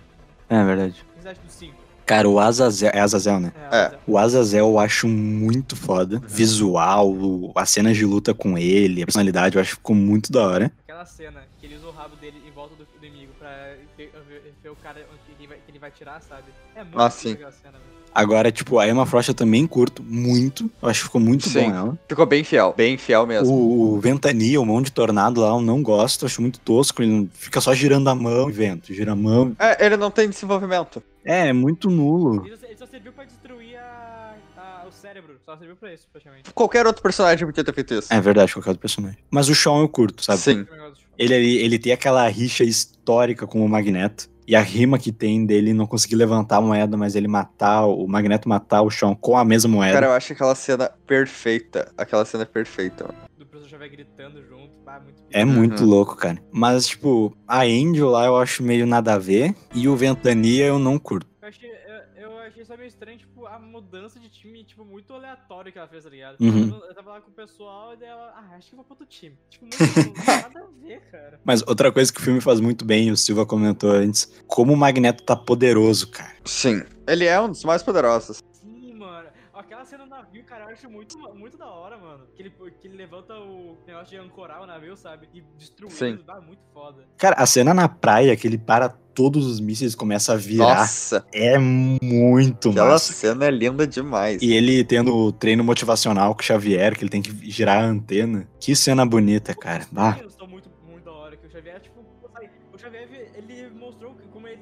Speaker 2: É verdade.
Speaker 3: O que vocês acham dos cinco?
Speaker 2: Cara, o Azazel. É Azazel, né?
Speaker 4: É.
Speaker 2: O Azazel eu acho muito foda. Visual, o- as cenas de luta com ele, a personalidade, eu acho que ficou muito da hora.
Speaker 3: Aquela cena que ele usa o rabo dele em volta do, inimigo pra ver, o cara que ele, vai, que ele vai tirar, sabe? É muito
Speaker 4: Ah, sim.
Speaker 3: legal a cena, velho.
Speaker 2: Agora, tipo, a Emma Frost eu também curto muito. Eu acho que ficou muito
Speaker 4: Sim.
Speaker 2: bom ela.
Speaker 4: Ficou bem fiel, bem fiel mesmo.
Speaker 2: O, o Ventania, o mão de tornado lá, eu não gosto, acho muito tosco. Ele fica só girando a mão e vento, gira a mão.
Speaker 4: É, ele não tem desenvolvimento.
Speaker 2: É, é muito nulo.
Speaker 3: Ele, só- ele só serviu pra destruir a, a- o cérebro. Só serviu pra isso, praticamente.
Speaker 4: Qualquer outro personagem podia ter feito isso.
Speaker 2: É verdade, qualquer outro personagem. Mas o Sean eu curto, sabe?
Speaker 4: Sim.
Speaker 2: Ele, ele, ele tem aquela rixa histórica com o Magneto. E a rima que tem dele não conseguir levantar a moeda, mas ele matar, o Magneto matar o Sean com a mesma moeda.
Speaker 4: Cara, eu acho aquela cena perfeita. Aquela cena é perfeita.
Speaker 3: Do professor Xavier gritando junto. Ah, muito
Speaker 2: É
Speaker 4: Uhum.
Speaker 2: muito louco, cara. Mas, tipo, a Angel lá eu acho meio nada a ver. E o Ventania eu não curto.
Speaker 3: Eu achei, eu, eu achei só meio estranho, tipo, a mudança de time, tipo, muito aleatório que ela fez, tá ligado?
Speaker 2: Uhum.
Speaker 3: Eu tava lá com o pessoal e daí ela, ah, acho que eu vou pro outro time. Tipo, muito, nada a ver, cara.
Speaker 2: Mas outra coisa que o filme faz muito bem, o Silva comentou antes, como o Magneto tá poderoso, cara.
Speaker 4: Sim. Ele é um dos mais poderosos.
Speaker 3: Aquela cena do navio, cara, eu acho muito, muito da hora, mano. Que ele, que ele levanta o negócio de ancorar o navio, sabe? E destruir
Speaker 4: Sim.
Speaker 3: ah, muito foda.
Speaker 2: Cara, a cena na praia, que ele para todos os mísseis e começa a virar,
Speaker 4: Nossa,
Speaker 2: é muito
Speaker 4: aquela
Speaker 2: massa.
Speaker 4: cena é linda demais.
Speaker 2: E ele tendo o treino motivacional com o Xavier, que ele tem que girar a antena. Que cena bonita, cara. Bah.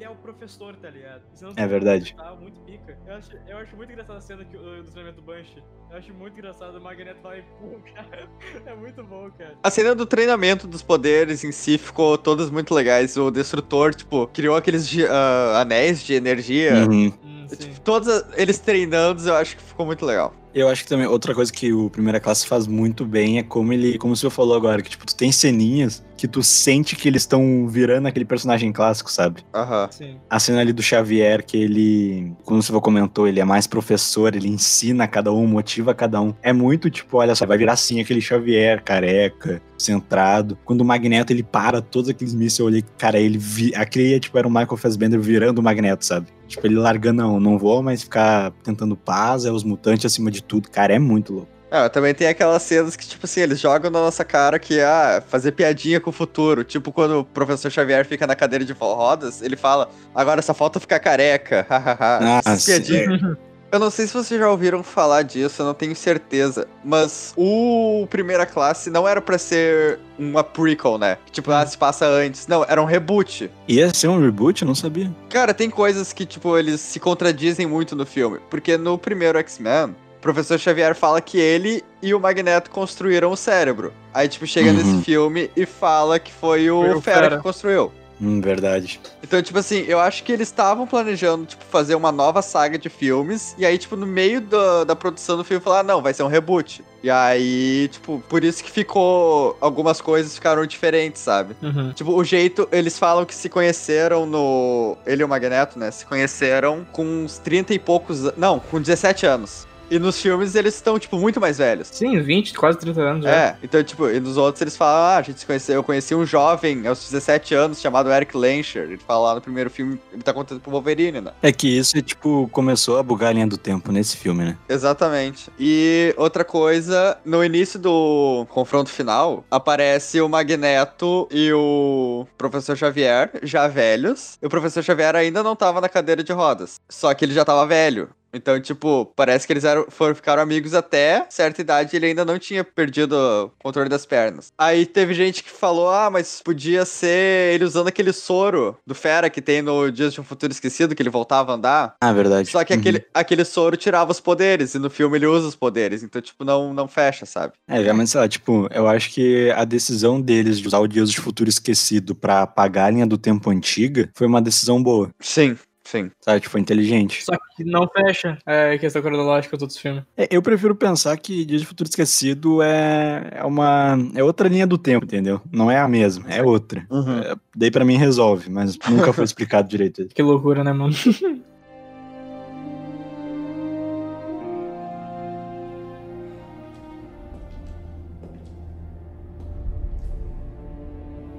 Speaker 3: É o professor, tá ligado? Isso
Speaker 2: É verdade.
Speaker 3: Tá muito pica. Eu acho, eu acho muito engraçada a cena que, o- do treinamento do Banshee. Eu acho muito engraçado o Magneto lá e pum, cara. É muito bom, cara.
Speaker 4: A cena do treinamento dos poderes em si ficou todas muito legais. O Destrutor, tipo, criou aqueles ah, anéis de energia.
Speaker 2: Uhum.
Speaker 3: Hum, sim.
Speaker 4: Tipo, todos eles treinando, eu acho que ficou muito legal.
Speaker 2: Eu acho que também outra coisa que o Primeira Classe faz muito bem é como ele, como o senhor falou agora, que tipo, tu tem ceninhas que tu sente que eles estão virando aquele personagem clássico, sabe?
Speaker 4: Aham.
Speaker 3: Sim.
Speaker 2: A cena ali do Xavier, que ele, como o senhor comentou, ele é mais professor, ele ensina cada um, motiva cada um. É muito tipo, olha só, vai virar assim aquele Xavier, careca, centrado. Quando o Magneto ele para todos aqueles mísseis, eu olhei, cara, ele vi, aquele tipo era o Michael Fassbender virando o Magneto, sabe? Tipo, ele largando, não, não vou mais ficar tentando paz, é os mutantes acima de tudo. Cara, é muito louco.
Speaker 4: Ah, também tem aquelas cenas que, tipo assim, eles jogam na nossa cara que, ah, fazer piadinha com o futuro. Tipo, quando o professor Xavier fica na cadeira de rodas, ele fala, agora só falta ficar careca, hahaha. Essas
Speaker 2: Nossa,
Speaker 4: piadinhas. Eu não sei se vocês já ouviram falar disso, eu não tenho certeza. Mas o Primeira Classe não era pra ser uma prequel, né? Tipo, ah, se passa antes. Não, era um reboot.
Speaker 2: Ia ser um reboot? Eu não sabia.
Speaker 4: Cara, tem coisas que, tipo, eles se contradizem muito no filme. Porque no primeiro X-Men, o professor Xavier fala que ele e o Magneto construíram o cérebro. Aí, tipo, chega
Speaker 2: Uhum.
Speaker 4: nesse filme e fala que foi o,
Speaker 3: Foi o
Speaker 4: Fera,
Speaker 3: Fera.
Speaker 4: que construiu.
Speaker 2: Hum, verdade.
Speaker 4: Então, tipo assim, eu acho que eles estavam planejando, tipo, fazer uma nova saga de filmes. E aí, tipo, no meio da, da produção do filme, falar, ah, não, vai ser um reboot. E aí, tipo, por isso que ficou. Algumas coisas ficaram diferentes, sabe?
Speaker 3: Uhum.
Speaker 4: Tipo, o jeito, eles falam que se conheceram no. Ele e o Magneto, né? Se conheceram com uns 30 e poucos. Não, com 17 anos. E nos filmes eles estão, tipo, muito mais velhos.
Speaker 3: Sim, 20, quase 30 anos já.
Speaker 4: É, então, tipo, e nos outros eles falam, ah, a gente se conheceu, eu conheci um jovem aos 17 anos chamado Eric Lancher. Ele fala lá no primeiro filme, ele tá contando pro Wolverine, né?
Speaker 2: É que isso, tipo, começou a bugar a linha do tempo nesse filme, né?
Speaker 4: Exatamente. E outra coisa, no início do confronto final, aparece o Magneto e o Professor Xavier, já velhos. E o Professor Xavier ainda não tava na cadeira de rodas. Só que ele já tava velho. Então, tipo, parece que eles eram, foram, ficaram amigos até certa idade e ele ainda não tinha perdido o controle das pernas. Aí teve gente que falou: ah, mas podia ser ele usando aquele soro do Fera que tem no Dias de um Futuro Esquecido, que ele voltava a andar.
Speaker 2: Ah, verdade.
Speaker 4: Só que
Speaker 2: Uhum.
Speaker 4: aquele, aquele soro tirava os poderes, e no filme ele usa os poderes, então, tipo, não, não fecha, sabe?
Speaker 2: É, realmente, sei lá, tipo, eu acho que a decisão deles de usar o Dias do Futuro Esquecido pra apagar a linha do tempo antiga foi uma decisão boa,
Speaker 4: Sim, sim.
Speaker 2: sabe? Tipo, foi inteligente.
Speaker 3: Só que não fecha é, questão cronológica dos outros filmes.
Speaker 2: É, eu prefiro pensar que Dias do Futuro Esquecido é, é uma. é outra linha do tempo, entendeu? Não é a mesma, é outra.
Speaker 4: Uhum.
Speaker 2: É, daí pra mim resolve, mas nunca foi explicado direito.
Speaker 3: Que loucura, né, mano?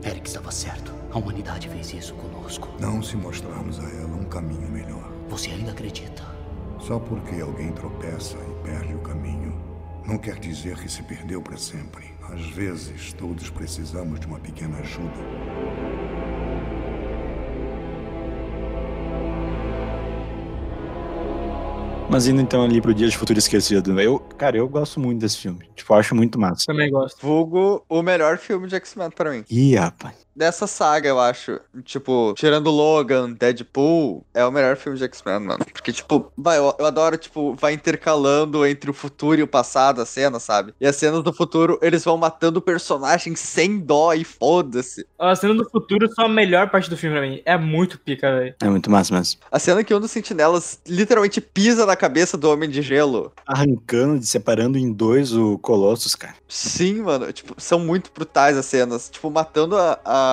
Speaker 6: Eric estava certo. A humanidade fez isso conosco.
Speaker 1: Não se mostrarmos a ela um caminho melhor.
Speaker 6: Você ainda acredita?
Speaker 1: Só porque alguém tropeça e perde o caminho, não quer dizer que se perdeu para sempre. Às vezes, todos precisamos de uma pequena ajuda.
Speaker 2: Mas indo então ali pro Dias do Futuro Esquecido, eu, cara, eu gosto muito desse filme. Tipo, eu acho muito massa.
Speaker 3: Também gosto.
Speaker 4: Vulgo o melhor filme de X-Men pra mim.
Speaker 2: Ih, rapaz.
Speaker 4: Dessa saga, eu acho. Tipo, tirando Logan, Deadpool, é o melhor filme de X-Men, mano. Porque, tipo, vai, eu, eu adoro, tipo, vai intercalando entre o futuro e o passado a cena, sabe? E as cenas do futuro, eles vão matando o personagem sem dó e foda-se.
Speaker 3: A cena do futuro são a melhor parte do filme pra mim. É muito pica, velho.
Speaker 2: É muito massa mesmo.
Speaker 4: A cena que um dos sentinelas literalmente pisa na cabeça do Homem de Gelo.
Speaker 2: Arrancando, separando em dois o Colossus, cara.
Speaker 4: Sim, mano. Tipo, são muito brutais as cenas. Tipo, matando a, a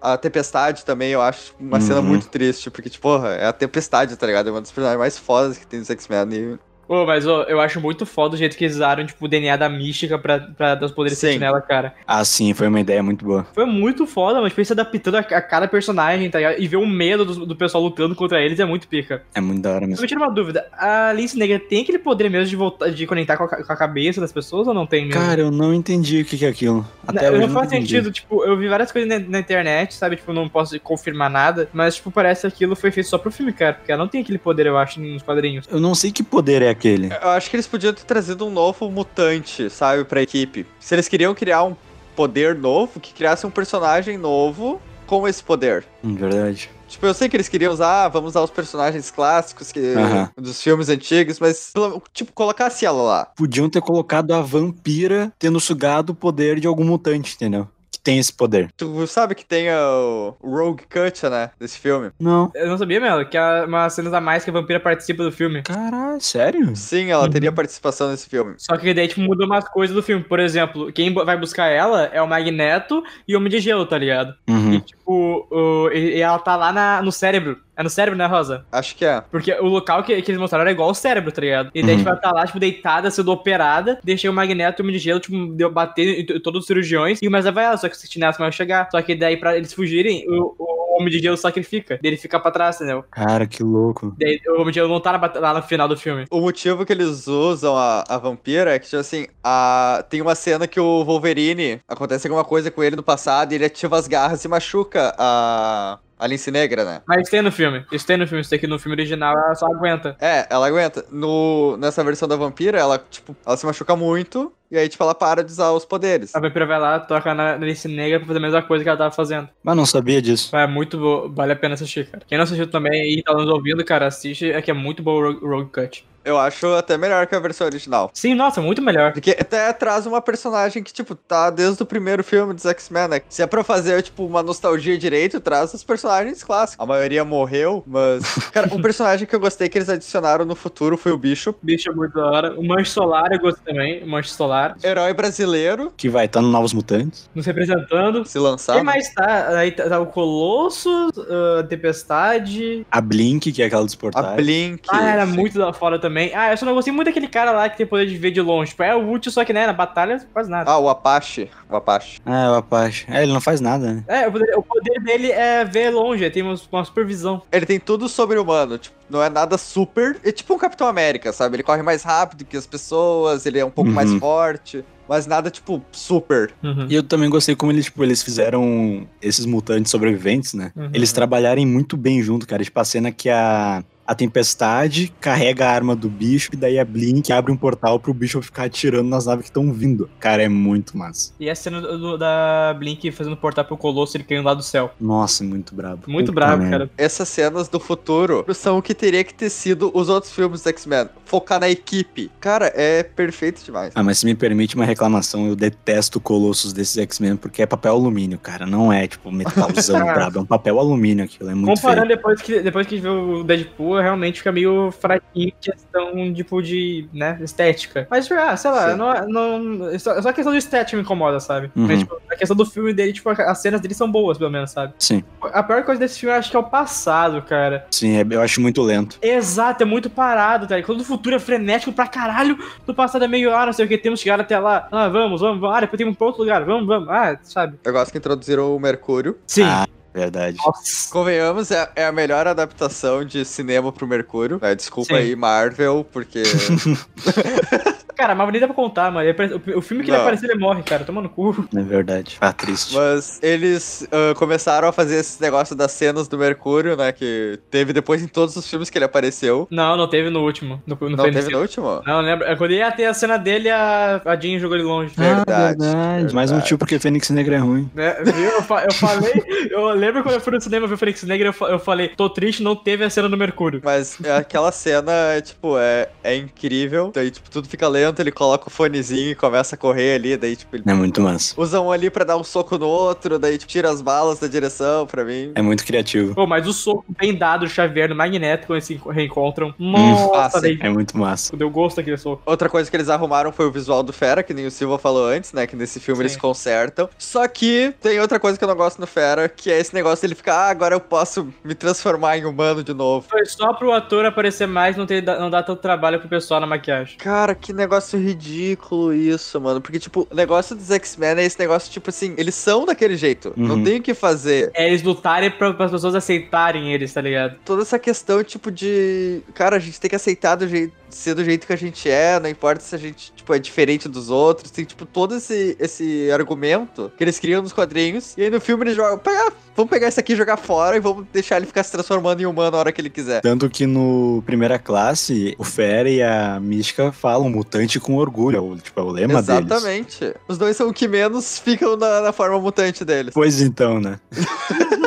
Speaker 4: a, a Tempestade também, eu acho uma cena
Speaker 2: Uhum.
Speaker 4: muito triste, porque, tipo, porra, é a Tempestade, tá ligado? É uma das personagens mais fodas que tem dos X-Men. E
Speaker 3: Ô, mas ô, eu acho muito foda o jeito que eles usaram, tipo, o DNA da mística pra, pra dar os poderes
Speaker 4: Sim.
Speaker 3: sentinela, cara.
Speaker 2: Ah, sim, foi uma ideia muito boa.
Speaker 3: Foi muito foda, mas tipo, se adaptando a, a cada personagem, tá ligado? E ver o medo do, do pessoal lutando contra eles é muito pica.
Speaker 2: É muito da hora
Speaker 3: Eu
Speaker 2: mesmo.
Speaker 3: me tiro uma dúvida, a Lince Negra tem aquele poder mesmo de voltar, de conectar com a, com a cabeça das pessoas ou não tem mesmo?
Speaker 2: Cara, eu não entendi o que que é aquilo. Até
Speaker 3: não,
Speaker 2: eu
Speaker 3: não faz
Speaker 2: entendi.
Speaker 3: sentido, tipo, eu vi várias coisas na, na internet, sabe? Tipo, não posso confirmar nada, mas, tipo, parece que aquilo foi feito só pro filme, cara, porque ela não tem aquele poder, eu acho, nos quadrinhos.
Speaker 2: Eu não sei que poder é aquele.
Speaker 4: eu acho que eles podiam ter trazido um novo mutante, sabe, pra equipe. Se eles queriam criar um poder novo, que criasse um personagem novo com esse poder.
Speaker 2: Hum, verdade.
Speaker 4: Tipo, eu sei que eles queriam usar, ah, vamos usar os personagens clássicos que,
Speaker 2: Aham.
Speaker 4: dos filmes antigos, mas, tipo, colocasse ela lá.
Speaker 2: Podiam ter colocado a vampira tendo sugado o poder de algum mutante, entendeu? Que tem esse poder.
Speaker 4: Tu sabe que tem o Rogue Cut, né, desse filme?
Speaker 2: Não.
Speaker 3: Eu não sabia, Melo, que é uma cenas a mais que a vampira participa do filme.
Speaker 2: Caralho, sério?
Speaker 4: Sim, ela teria participação nesse filme.
Speaker 3: Só que daí, tipo, muda umas coisas do filme. Por exemplo, quem vai buscar ela é o Magneto e o Homem de Gelo, tá ligado?
Speaker 2: Uhum.
Speaker 3: E, tipo, o- e, e ela tá lá na- no cérebro. É no cérebro, né, Rosa?
Speaker 4: Acho que é.
Speaker 3: Porque o local que, que eles mostraram era igual ao cérebro, tá ligado? E daí,
Speaker 2: Uhum.
Speaker 3: tipo, ela tá lá, tipo, deitada, sendo operada. Deixei o Magneto e o Homem de Gelo, tipo, deu, bater em todos os cirurgiões. E o mais vai ela, só que o Sentinela vai chegar. Só que daí, pra eles fugirem, o, o Homem de Gelo sacrifica. Ele fica pra trás, entendeu?
Speaker 2: Cara, que louco.
Speaker 3: Daí o Homem de Gelo não tá lá no final do filme.
Speaker 4: O motivo que eles usam a, a vampira é que, tipo assim, a, tem uma cena que o Wolverine acontece alguma coisa com ele no passado e ele ativa as garras e machuca a, a Lince Negra, né?
Speaker 3: Mas isso tem no filme. Isso tem no filme. Isso tem aqui no filme original, ela só aguenta.
Speaker 4: É, ela aguenta. No, nessa versão da vampira, ela, tipo, ela se machuca muito e aí, tipo, ela para de usar os poderes.
Speaker 3: A vampira vai lá, toca na Alice Negra pra fazer a mesma coisa que ela tava fazendo.
Speaker 2: Mas não sabia disso.
Speaker 3: É muito boa, vale a pena assistir, cara. Quem não assistiu também e tá nos ouvindo, cara, assiste, é que é muito bom o Rogue Cut.
Speaker 4: Eu acho até melhor que a versão original.
Speaker 3: Sim, nossa, muito melhor.
Speaker 4: Porque até traz uma personagem que, tipo, tá desde o primeiro filme dos X-Men, né? Se é pra fazer, tipo, uma nostalgia direito, traz os personagens clássicos. A maioria morreu, mas. Cara, um personagem que eu gostei que eles adicionaram no futuro foi o Bishop.
Speaker 3: Bicho é muito da hora. O Manche Solar eu gosto também, o Manche Solar.
Speaker 4: Herói brasileiro,
Speaker 2: Que vai estar no Novos Mutantes.
Speaker 3: Nos representando.
Speaker 4: se lançar.
Speaker 3: Quem mais tá? Aí tá, tá o Colossus, a Tempestade.
Speaker 2: A Blink, que é aquela dos
Speaker 4: A
Speaker 2: portais.
Speaker 4: Blink.
Speaker 3: Ah, era
Speaker 4: sim.
Speaker 3: muito da fora também. Ah, eu só não gostei muito daquele cara lá que tem poder de ver de longe. Tipo, é útil, só que, né, na batalha, quase nada.
Speaker 4: Ah, o Apache. O Apache.
Speaker 2: Ah, o Apache. É, ele não faz nada, né?
Speaker 3: É, o poder, o poder dele é ver longe, ele tem uma, uma supervisão.
Speaker 4: Ele tem tudo sobre-humano, tipo, não é nada super. É tipo um Capitão América, sabe? Ele corre mais rápido que as pessoas, ele é um pouco
Speaker 2: Uhum.
Speaker 4: mais forte, mas nada, tipo, super.
Speaker 3: Uhum.
Speaker 2: E eu também gostei como eles, tipo, eles fizeram esses mutantes sobreviventes, né?
Speaker 3: Uhum.
Speaker 2: Eles trabalharem muito bem junto, cara. Tipo, a cena que a, a Tempestade carrega a arma do bicho e daí a Blink abre um portal pro bicho ficar atirando nas naves que estão vindo. Cara, é muito massa.
Speaker 3: E a cena do- do- da Blink fazendo portar pro Colosso, ele caindo lá do céu.
Speaker 2: Nossa, muito brabo.
Speaker 3: Muito
Speaker 2: Puta merda.
Speaker 3: cara.
Speaker 4: Essas cenas do futuro são o que teria que ter sido os outros filmes do X-Men. Focar na equipe. Cara, é perfeito demais.
Speaker 2: Ah, mas se me permite uma reclamação, eu detesto colossos desses X-Men porque é papel alumínio, cara. Não é, tipo, metalzão brabo. É um papel alumínio aquilo. É muito
Speaker 3: Comparando
Speaker 2: feio.
Speaker 3: depois que, depois que vê o Deadpool, realmente fica meio fraquinho em questão, tipo, de, né, estética. Mas, tipo, ah, sei lá,
Speaker 4: Sim.
Speaker 3: não, não, é só, só a questão de estética me incomoda, sabe?
Speaker 2: Uhum.
Speaker 3: Mas, tipo, a questão do filme dele, tipo, as cenas dele são boas, pelo menos, sabe?
Speaker 2: Sim,
Speaker 3: A pior coisa desse filme eu acho que é o passado, cara.
Speaker 2: sim, é- eu acho muito lento.
Speaker 3: Exato, é muito parado, tá? Quando o futuro é frenético pra caralho, do passado é meio, ah, não sei o que, temos que chegar até lá. Ah, vamos, vamos, vamos. Ah, depois temos pra outro lugar, vamos, vamos. Ah, sabe?
Speaker 4: Eu gosto que introduziram o Mercúrio.
Speaker 3: Sim.
Speaker 2: Ah, verdade.
Speaker 3: Nossa.
Speaker 4: Convenhamos, é, é a melhor adaptação de cinema pro Mercúrio. né? Desculpa
Speaker 3: Sim.
Speaker 4: aí, Marvel, porque.
Speaker 3: Cara, mas nem dá pra contar, mano. Ele O filme que ele
Speaker 4: Não.
Speaker 3: aparecer, ele morre, cara. Toma no cu.
Speaker 2: É verdade. Ah, triste.
Speaker 4: Mas eles ah, começaram a fazer esse negócio das cenas do Mercúrio, né? Que teve depois em todos os filmes que ele apareceu.
Speaker 3: Não, não teve no último. No, no
Speaker 4: Não teve no último?
Speaker 3: Não, lembra? É Quando ia ter a cena dele, a, a Jean jogou ele longe.
Speaker 4: Verdade,
Speaker 2: Mais um
Speaker 4: verdade.
Speaker 2: motivo porque Fênix Negra é ruim.
Speaker 3: Né? Viu? Eu, fa- eu falei. Eu lembro quando eu fui no cinema ver o Fênix Negra, eu, fa- eu falei, tô triste, não teve a cena do Mercúrio.
Speaker 4: Mas é, aquela cena, é, tipo, é, é incrível. Daí, tipo, tudo fica lento. Ele coloca o fonezinho e começa a correr ali, daí, tipo, ele
Speaker 2: É muito massa.
Speaker 4: usa um ali pra dar um soco no outro, daí tipo, tira as balas da direção pra mim.
Speaker 2: É muito criativo.
Speaker 3: Pô, mas o soco bem dado do Xavier no Magneto quando eles se reencontram.
Speaker 4: Ah,
Speaker 3: Nossa, daí
Speaker 2: É muito massa.
Speaker 3: deu gosto daquele soco.
Speaker 4: Outra coisa que eles arrumaram foi o visual do Fera, que nem o Silva falou antes, né? Que nesse filme
Speaker 3: Sim.
Speaker 4: eles consertam. Só que tem outra coisa que eu não gosto no Fera, que é esse negócio dele ficar, ah, agora eu posso me transformar em humano de novo.
Speaker 3: Foi só pro ator aparecer mais, não, ter, não dar tanto trabalho pro pessoal na maquiagem.
Speaker 4: Cara, que negócio ridículo isso, mano. Porque, tipo, o negócio dos X-Men é esse negócio, tipo assim, eles são daquele jeito. Não
Speaker 2: Uhum.
Speaker 4: tem o que fazer.
Speaker 3: É eles lutarem pra, as pessoas aceitarem eles, tá ligado?
Speaker 4: Toda essa questão, tipo, de. Cara, a gente tem que aceitar do jeito. Ser do jeito que a gente é, não importa se a gente, tipo, é diferente dos outros. Tem, tipo, todo esse, esse argumento que eles criam nos quadrinhos. E aí no filme eles jogam. Pega, vamos pegar isso aqui e jogar fora e vamos deixar ele ficar se transformando em humano a hora que ele quiser.
Speaker 2: Tanto que no primeira classe, o Fera e a Mística falam mutante com orgulho. É o, tipo, é o lema deles.
Speaker 4: Exatamente. Os dois são o que menos ficam na, na forma mutante deles.
Speaker 2: Pois então, né?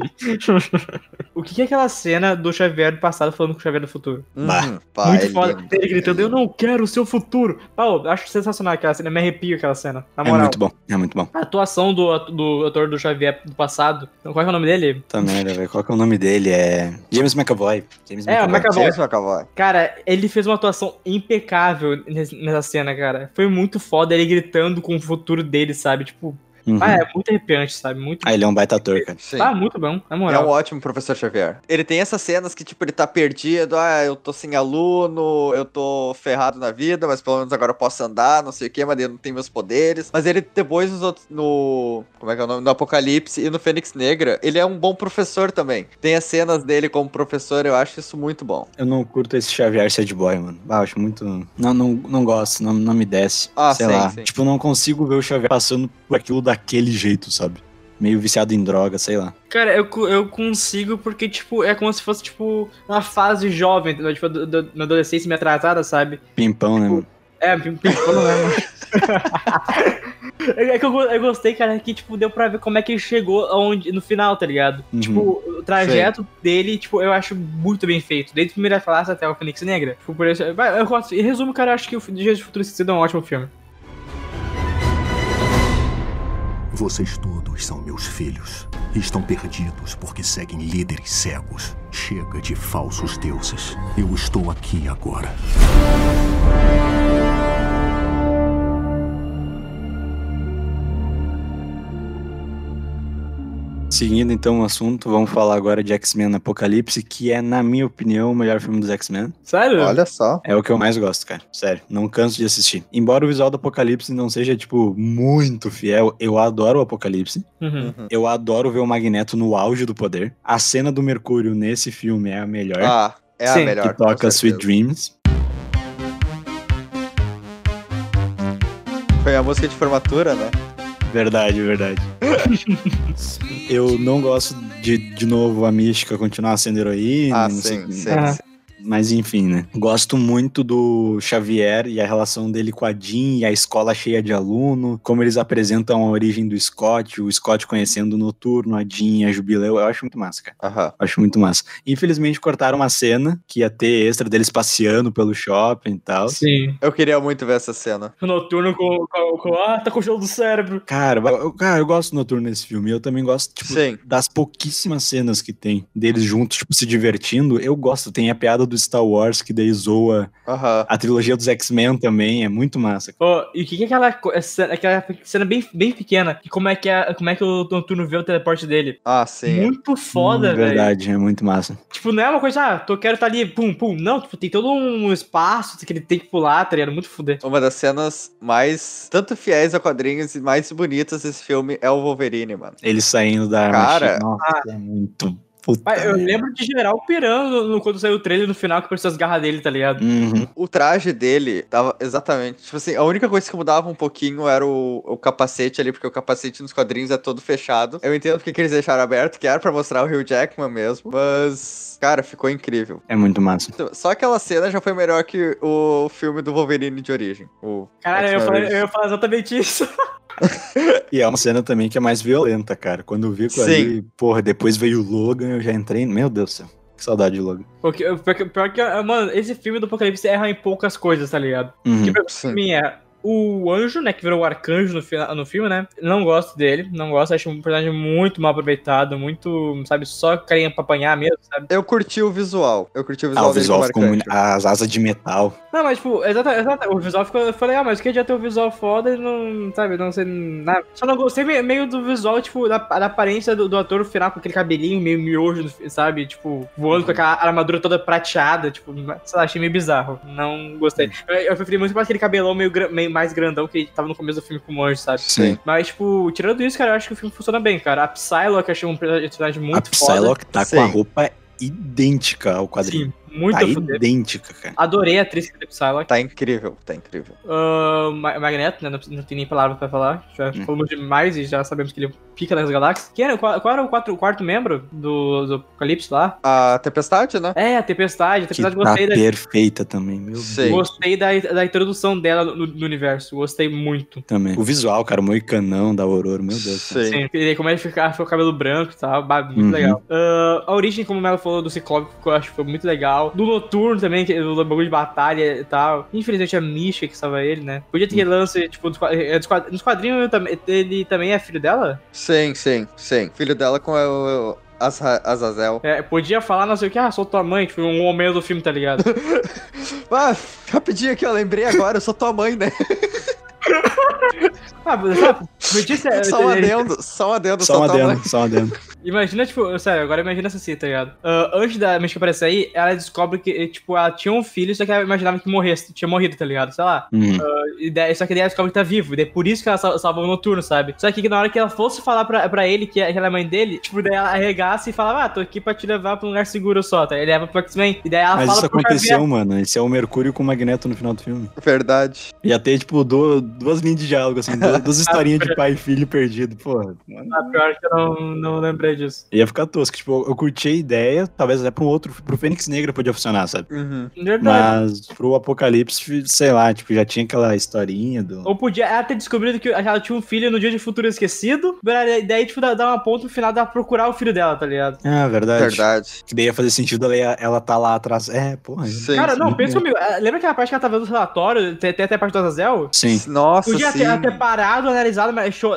Speaker 3: o que que é aquela cena do Xavier do passado falando com o Xavier do futuro?
Speaker 2: Bah.
Speaker 4: Uhum, pá,
Speaker 3: Muito
Speaker 4: é
Speaker 3: foda.
Speaker 4: lindo.
Speaker 3: Ele gritando, eu não quero o seu futuro. Pau, acho sensacional aquela cena, me arrepio aquela cena. Na
Speaker 2: É
Speaker 3: moral.
Speaker 2: muito bom, é muito bom.
Speaker 3: A atuação do, do ator do Xavier do passado. Qual é, é o nome dele?
Speaker 2: Tá merda, velho. Qual é o nome dele? É. James McAvoy. James
Speaker 3: É, o McAvoy.
Speaker 4: James McAvoy.
Speaker 3: Cara, ele fez uma atuação impecável nessa cena, cara. Foi muito foda ele gritando com o futuro dele, sabe? Tipo,
Speaker 2: Uhum.
Speaker 3: ah, é muito arrepiante, sabe? Muito.
Speaker 2: Ah, ele é um baita ator, cara.
Speaker 4: Sim.
Speaker 3: Tá muito bom, na
Speaker 4: É
Speaker 3: moral.
Speaker 4: um ótimo professor Xavier. Ele tem essas cenas que, tipo, ele tá perdido, ah, eu tô sem aluno, eu tô ferrado na vida, mas pelo menos agora eu posso andar, não sei o que, mas ele não tem meus poderes. Mas ele, depois nos outros, no... como é que é o nome? No Apocalipse e no Fênix Negra, ele é um bom professor também. Tem as cenas dele como professor, eu acho isso muito bom.
Speaker 2: Eu não curto esse Xavier sad boy, mano. Ah, eu acho muito. Não, não, não gosto, não, não me desce.
Speaker 4: Ah,
Speaker 2: Sei
Speaker 4: sim,
Speaker 2: lá.
Speaker 4: sim.
Speaker 2: Tipo, eu não consigo ver o Xavier passando por aquilo daquele jeito, sabe? Meio viciado em droga, sei lá.
Speaker 3: Cara, eu, eu consigo porque, tipo, é como se fosse, tipo, uma fase jovem, entendeu? Tipo, do, do, na adolescência me atrasada, sabe?
Speaker 2: Pimpão, né, mano?
Speaker 3: É, pim- pimpão, né, mano? É que eu, eu gostei, cara, que, tipo, deu pra ver como é que ele chegou aonde, no final, tá ligado?
Speaker 2: Uhum.
Speaker 3: Tipo, o trajeto dele, tipo, eu acho muito bem feito. Desde a primeira classe até o Fênix Negra. Tipo, por isso, eu gosto. Em resumo, cara, eu acho que o Dias de Futuro Esquecido é um ótimo filme.
Speaker 7: Vocês todos são meus filhos. Estão perdidos porque seguem líderes cegos. Chega de falsos deuses. Eu estou aqui agora.
Speaker 2: Seguindo então o assunto, vamos falar agora de X-Men Apocalipse, que é, na minha opinião, o melhor filme dos X-Men.
Speaker 3: Sério?
Speaker 4: Olha só.
Speaker 2: É o que eu mais gosto, cara. Sério, não canso de assistir. Embora o visual do Apocalipse não seja, tipo, muito fiel, eu adoro o Apocalipse.
Speaker 3: Uhum.
Speaker 2: Eu adoro ver o Magneto no auge do poder. A cena do Mercúrio nesse filme é a melhor.
Speaker 4: Ah, é
Speaker 3: Sim,
Speaker 4: a melhor.
Speaker 2: que toca Sweet. Dreams.
Speaker 4: Foi a música de formatura, né?
Speaker 2: Verdade, verdade. eu não gosto de, de novo, a Mística continuar sendo heroína.
Speaker 4: Ah,
Speaker 2: não sei-
Speaker 4: sim, sim,
Speaker 3: Ah.
Speaker 4: sim.
Speaker 2: Mas enfim, né? Gosto muito do Xavier e a relação dele com a Jean e a escola cheia de aluno, como eles apresentam a origem do Scott, o Scott conhecendo o Noturno, a Jean e a Jubileu, eu acho muito massa, cara.
Speaker 4: Aham.
Speaker 2: Acho muito massa. Infelizmente cortaram uma cena que ia ter extra deles passeando pelo shopping e tal.
Speaker 3: Sim.
Speaker 4: Eu queria muito ver essa cena.
Speaker 3: O noturno com, com, com. Ah, tá com o gelo do cérebro.
Speaker 2: Cara, eu, cara, eu gosto do Noturno nesse filme. Eu também gosto, tipo,
Speaker 4: Sim.
Speaker 2: das pouquíssimas cenas que tem deles juntos, tipo, se divertindo. Eu gosto. Tem a piada do Star Wars que daí zoa a trilogia dos X-Men também. É muito massa.
Speaker 3: Ô, e o que, que é aquela, essa- aquela cena bem, bem pequena? E como é, que é, como é que o noturno vê o teleporte dele?
Speaker 4: Ah, sim.
Speaker 3: Muito foda,
Speaker 2: Hum,
Speaker 3: velho.
Speaker 2: Verdade, é muito massa.
Speaker 3: Tipo, não é uma coisa, ah, tô, quero estar ali, pum, pum. Não, tipo, tem todo um espaço que ele tem que pular, tá ligado? Muito fuder.
Speaker 4: Uma das cenas mais, tanto fiéis a quadrinhos e mais bonitas desse filme é o Wolverine, mano.
Speaker 2: Ele saindo da arma.
Speaker 4: Cara.
Speaker 2: Nossa, é muito. Puta.
Speaker 3: Eu lembro de geral pirando no, quando saiu o trailer no final que apareceu as garras dele, tá ligado?
Speaker 2: Uhum.
Speaker 4: O traje dele tava exatamente. Tipo assim, a única coisa que mudava um pouquinho era o, o capacete ali, porque o capacete nos quadrinhos é todo fechado. Eu entendo porque que eles deixaram aberto, que era pra mostrar o Hugh Jackman mesmo. Mas, cara, ficou incrível.
Speaker 2: É muito massa.
Speaker 4: Só aquela cena já foi melhor que o filme do Wolverine de origem. O
Speaker 3: Caralho, eu eu ia falar exatamente isso.
Speaker 2: E é uma cena também que é mais violenta, cara. Quando eu vi com ali, porra, depois veio o Logan, eu já entrei. Meu Deus do céu. Que saudade de Logan.
Speaker 3: Porque, pior, que- pior que, mano, esse filme do Apocalipse erra em poucas coisas, tá ligado?
Speaker 2: Uhum.
Speaker 3: Tipo, pra
Speaker 4: Sim.
Speaker 3: mim é o anjo, né, que virou o arcanjo no, fina- no filme, né? Não gosto dele, não gosto, acho um personagem muito mal aproveitado, muito, sabe, só carinha pra apanhar mesmo, sabe?
Speaker 4: Eu curti o visual. Eu curti o
Speaker 2: Ah,
Speaker 4: visual
Speaker 2: o
Speaker 4: dele
Speaker 2: visual ficou muito. As asas de metal.
Speaker 3: Não, mas tipo, exata, exata, o visual ficou, foi legal, mas que já ter o visual foda e não, sabe, não sei nada. Só não gostei me- meio do visual, tipo, da, da aparência do, do ator final com aquele cabelinho meio miojo, sabe, tipo, voando com aquela armadura toda prateada, tipo, sei lá, achei meio bizarro. Não gostei. Eu, eu preferi muito mais aquele cabelão meio, meio mais grandão que tava no começo do filme com o Monge, sabe?
Speaker 2: Sim.
Speaker 3: Mas, tipo, tirando isso, cara, eu acho que o filme funciona bem, cara. A Psylocke eu achei um personagem muito
Speaker 2: a Psylocke tá
Speaker 4: Sim.
Speaker 2: com a roupa idêntica ao
Speaker 3: foda.
Speaker 2: quadrinho.
Speaker 3: Sim, muito
Speaker 2: tá idêntica, cara.
Speaker 3: Adorei a atriz que é Psylocke.
Speaker 4: Tá incrível, tá incrível.
Speaker 3: Ah, Ma- Magneto, né? Não, não tem nem palavra pra falar. Já
Speaker 2: Hum.
Speaker 3: falamos demais e já sabemos que ele pica nas galáxias. Quem era, qual, qual era o, quatro- o quarto membro do, do Apocalipse lá?
Speaker 4: A Tempestade, né?
Speaker 3: É, a Tempestade. A
Speaker 2: Que
Speaker 3: Tempestade
Speaker 2: tá
Speaker 3: gostei da,
Speaker 2: perfeita também, meu
Speaker 4: Sim.
Speaker 2: Deus.
Speaker 3: gostei da, da introdução dela no, no universo. Gostei muito.
Speaker 2: Também. O visual, cara, o moicanão da Aurora, meu Deus.
Speaker 4: Sim.
Speaker 3: Sim. E como ele fica, fica o cabelo branco e tal, ba- muito
Speaker 2: Uhum.
Speaker 3: legal. Ah, a origem, como o Melo falou, do Ciclope, que eu acho que foi muito legal. Do Noturno também, que, do bagulho de batalha e tal. Infelizmente a Misha que salva ele, né? Podia ter lance, tipo, eh, dos quad- nos quadrinhos também- ele também é filho dela?
Speaker 4: Sim, sim, sim. Filho dela com o, o Azazel.
Speaker 3: É, podia falar não sei o que, ah, sou tua mãe, tipo, um homem do filme, tá ligado?
Speaker 4: Ah, rapidinho aqui, eu lembrei agora, eu sou tua mãe, né?
Speaker 3: ah, sabe? Podia ser,
Speaker 4: Só um adendo, só um adendo,
Speaker 2: Só um adendo, só um adendo.
Speaker 3: Imagina, tipo, sério, agora imagina essa cena, tá ligado? Ah, antes da Misha aparecer aí, ela descobre que, tipo, ela tinha um filho, só que ela imaginava que morresse, tinha morrido, tá ligado? Sei lá.
Speaker 2: Uhum.
Speaker 3: E daí, só que daí ela descobre que tá vivo. E daí por isso que ela sal- salvou o noturno, sabe? Só que na hora que ela fosse falar pra, pra ele que, ela é mãe dele, tipo, daí ela arregaça e falava, ah, tô aqui pra te levar pra um lugar seguro só, tá? Ele leva pro X-Men. E daí ela
Speaker 2: Mas
Speaker 3: fala
Speaker 2: isso aconteceu,
Speaker 3: Xavier.
Speaker 2: mano. Esse é o Mercúrio com o Magneto no final do filme.
Speaker 4: Verdade.
Speaker 2: Ia ter, tipo, du- duas linhas de diálogo, assim, du- duas historinhas de pai e filho perdido. Porra, mano.
Speaker 3: Ah, pior que eu não, não lembrei disso.
Speaker 2: Ia ficar tosco. Tipo, eu curti a ideia, talvez até pra um outro, pro Fênix Negra podia funcionar, sabe?
Speaker 4: Uhum.
Speaker 3: Verdade.
Speaker 2: Mas pro Apocalipse, sei lá, tipo, já tinha aquela historinha do.
Speaker 3: Ou podia ela ter descobrido que ela tinha um filho no dia de futuro esquecido. E daí, tipo, dar uma ponta no final dela procurar o filho dela, tá ligado?
Speaker 2: Ah, verdade.
Speaker 4: Verdade.
Speaker 2: Que daí ia fazer sentido ela, ela tá lá atrás. É, porra.
Speaker 4: Sim.
Speaker 3: Cara, não,
Speaker 2: sim.
Speaker 3: pensa comigo. ah, Lembra aquela parte que ela tava vendo o relatório? Tem tem até a parte do Azazel?
Speaker 2: Sim.
Speaker 4: Nossa,
Speaker 3: Podia
Speaker 4: sim.
Speaker 3: ter, ter parado, analisado, mas cho-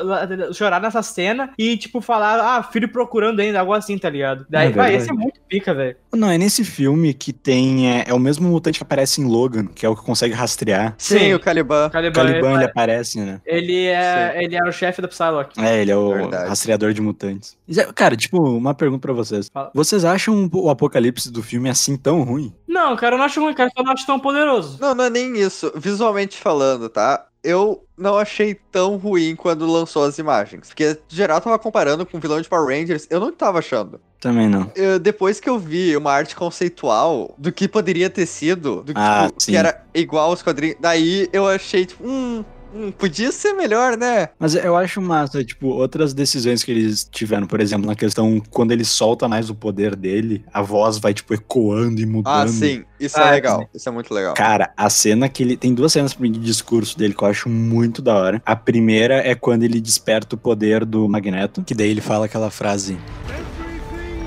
Speaker 3: chorar nessa cena e, tipo, falar, ah, filho procurando ainda, algo assim, tá ligado? Daí,
Speaker 2: É
Speaker 3: vai, esse é muito pica, velho.
Speaker 2: Não, é nesse filme que tem. É, é o mesmo mutante que aparece em Logan, que é o que consegue rastrear.
Speaker 4: Sim,
Speaker 3: Sim.
Speaker 4: o Caliban.
Speaker 2: O
Speaker 3: Caliban,
Speaker 2: Caliban, ele
Speaker 3: ele,
Speaker 2: aparece, né?
Speaker 3: ele é, ele é o chefe da Psylocke.
Speaker 2: É, ele é o
Speaker 4: Verdade.
Speaker 2: rastreador de mutantes. Cara, tipo, uma pergunta pra vocês.
Speaker 3: Fala.
Speaker 2: Vocês acham o apocalipse do filme assim tão ruim?
Speaker 3: Não, cara, eu não acho ruim, cara, eu não acho tão poderoso.
Speaker 4: Não, não é nem isso. Visualmente falando, tá? Eu não achei tão ruim quando lançou as imagens. Porque geral tava comparando com o vilão de Power Rangers. Eu não tava achando.
Speaker 2: Também não.
Speaker 4: Eu- depois que eu vi uma arte conceitual do que poderia ter sido, do que,
Speaker 2: Ah,
Speaker 4: tipo, que era igual aos quadrinhos, daí eu achei, tipo, hum, hum, podia ser melhor, né?
Speaker 2: Mas eu acho massa, tipo, outras decisões que eles tiveram, por exemplo, na questão quando ele solta mais o poder dele, a voz vai, tipo, ecoando e mudando.
Speaker 4: Ah, sim, isso
Speaker 3: Ah,
Speaker 4: é legal. Isso é muito legal.
Speaker 2: Cara, a cena que ele. Tem duas cenas de discurso dele que eu acho muito da hora. A primeira é quando ele desperta o poder do Magneto, que daí ele fala aquela frase: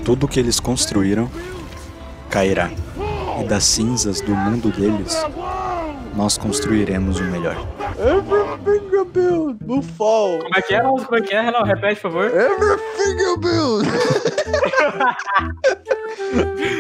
Speaker 2: Tudo que eles construíram cairá. E das cinzas do mundo deles, nós construiremos o melhor.
Speaker 4: Everything you build will fall.
Speaker 3: Como é que é? Como é que é? Não, repete, por favor.
Speaker 4: Everything you build.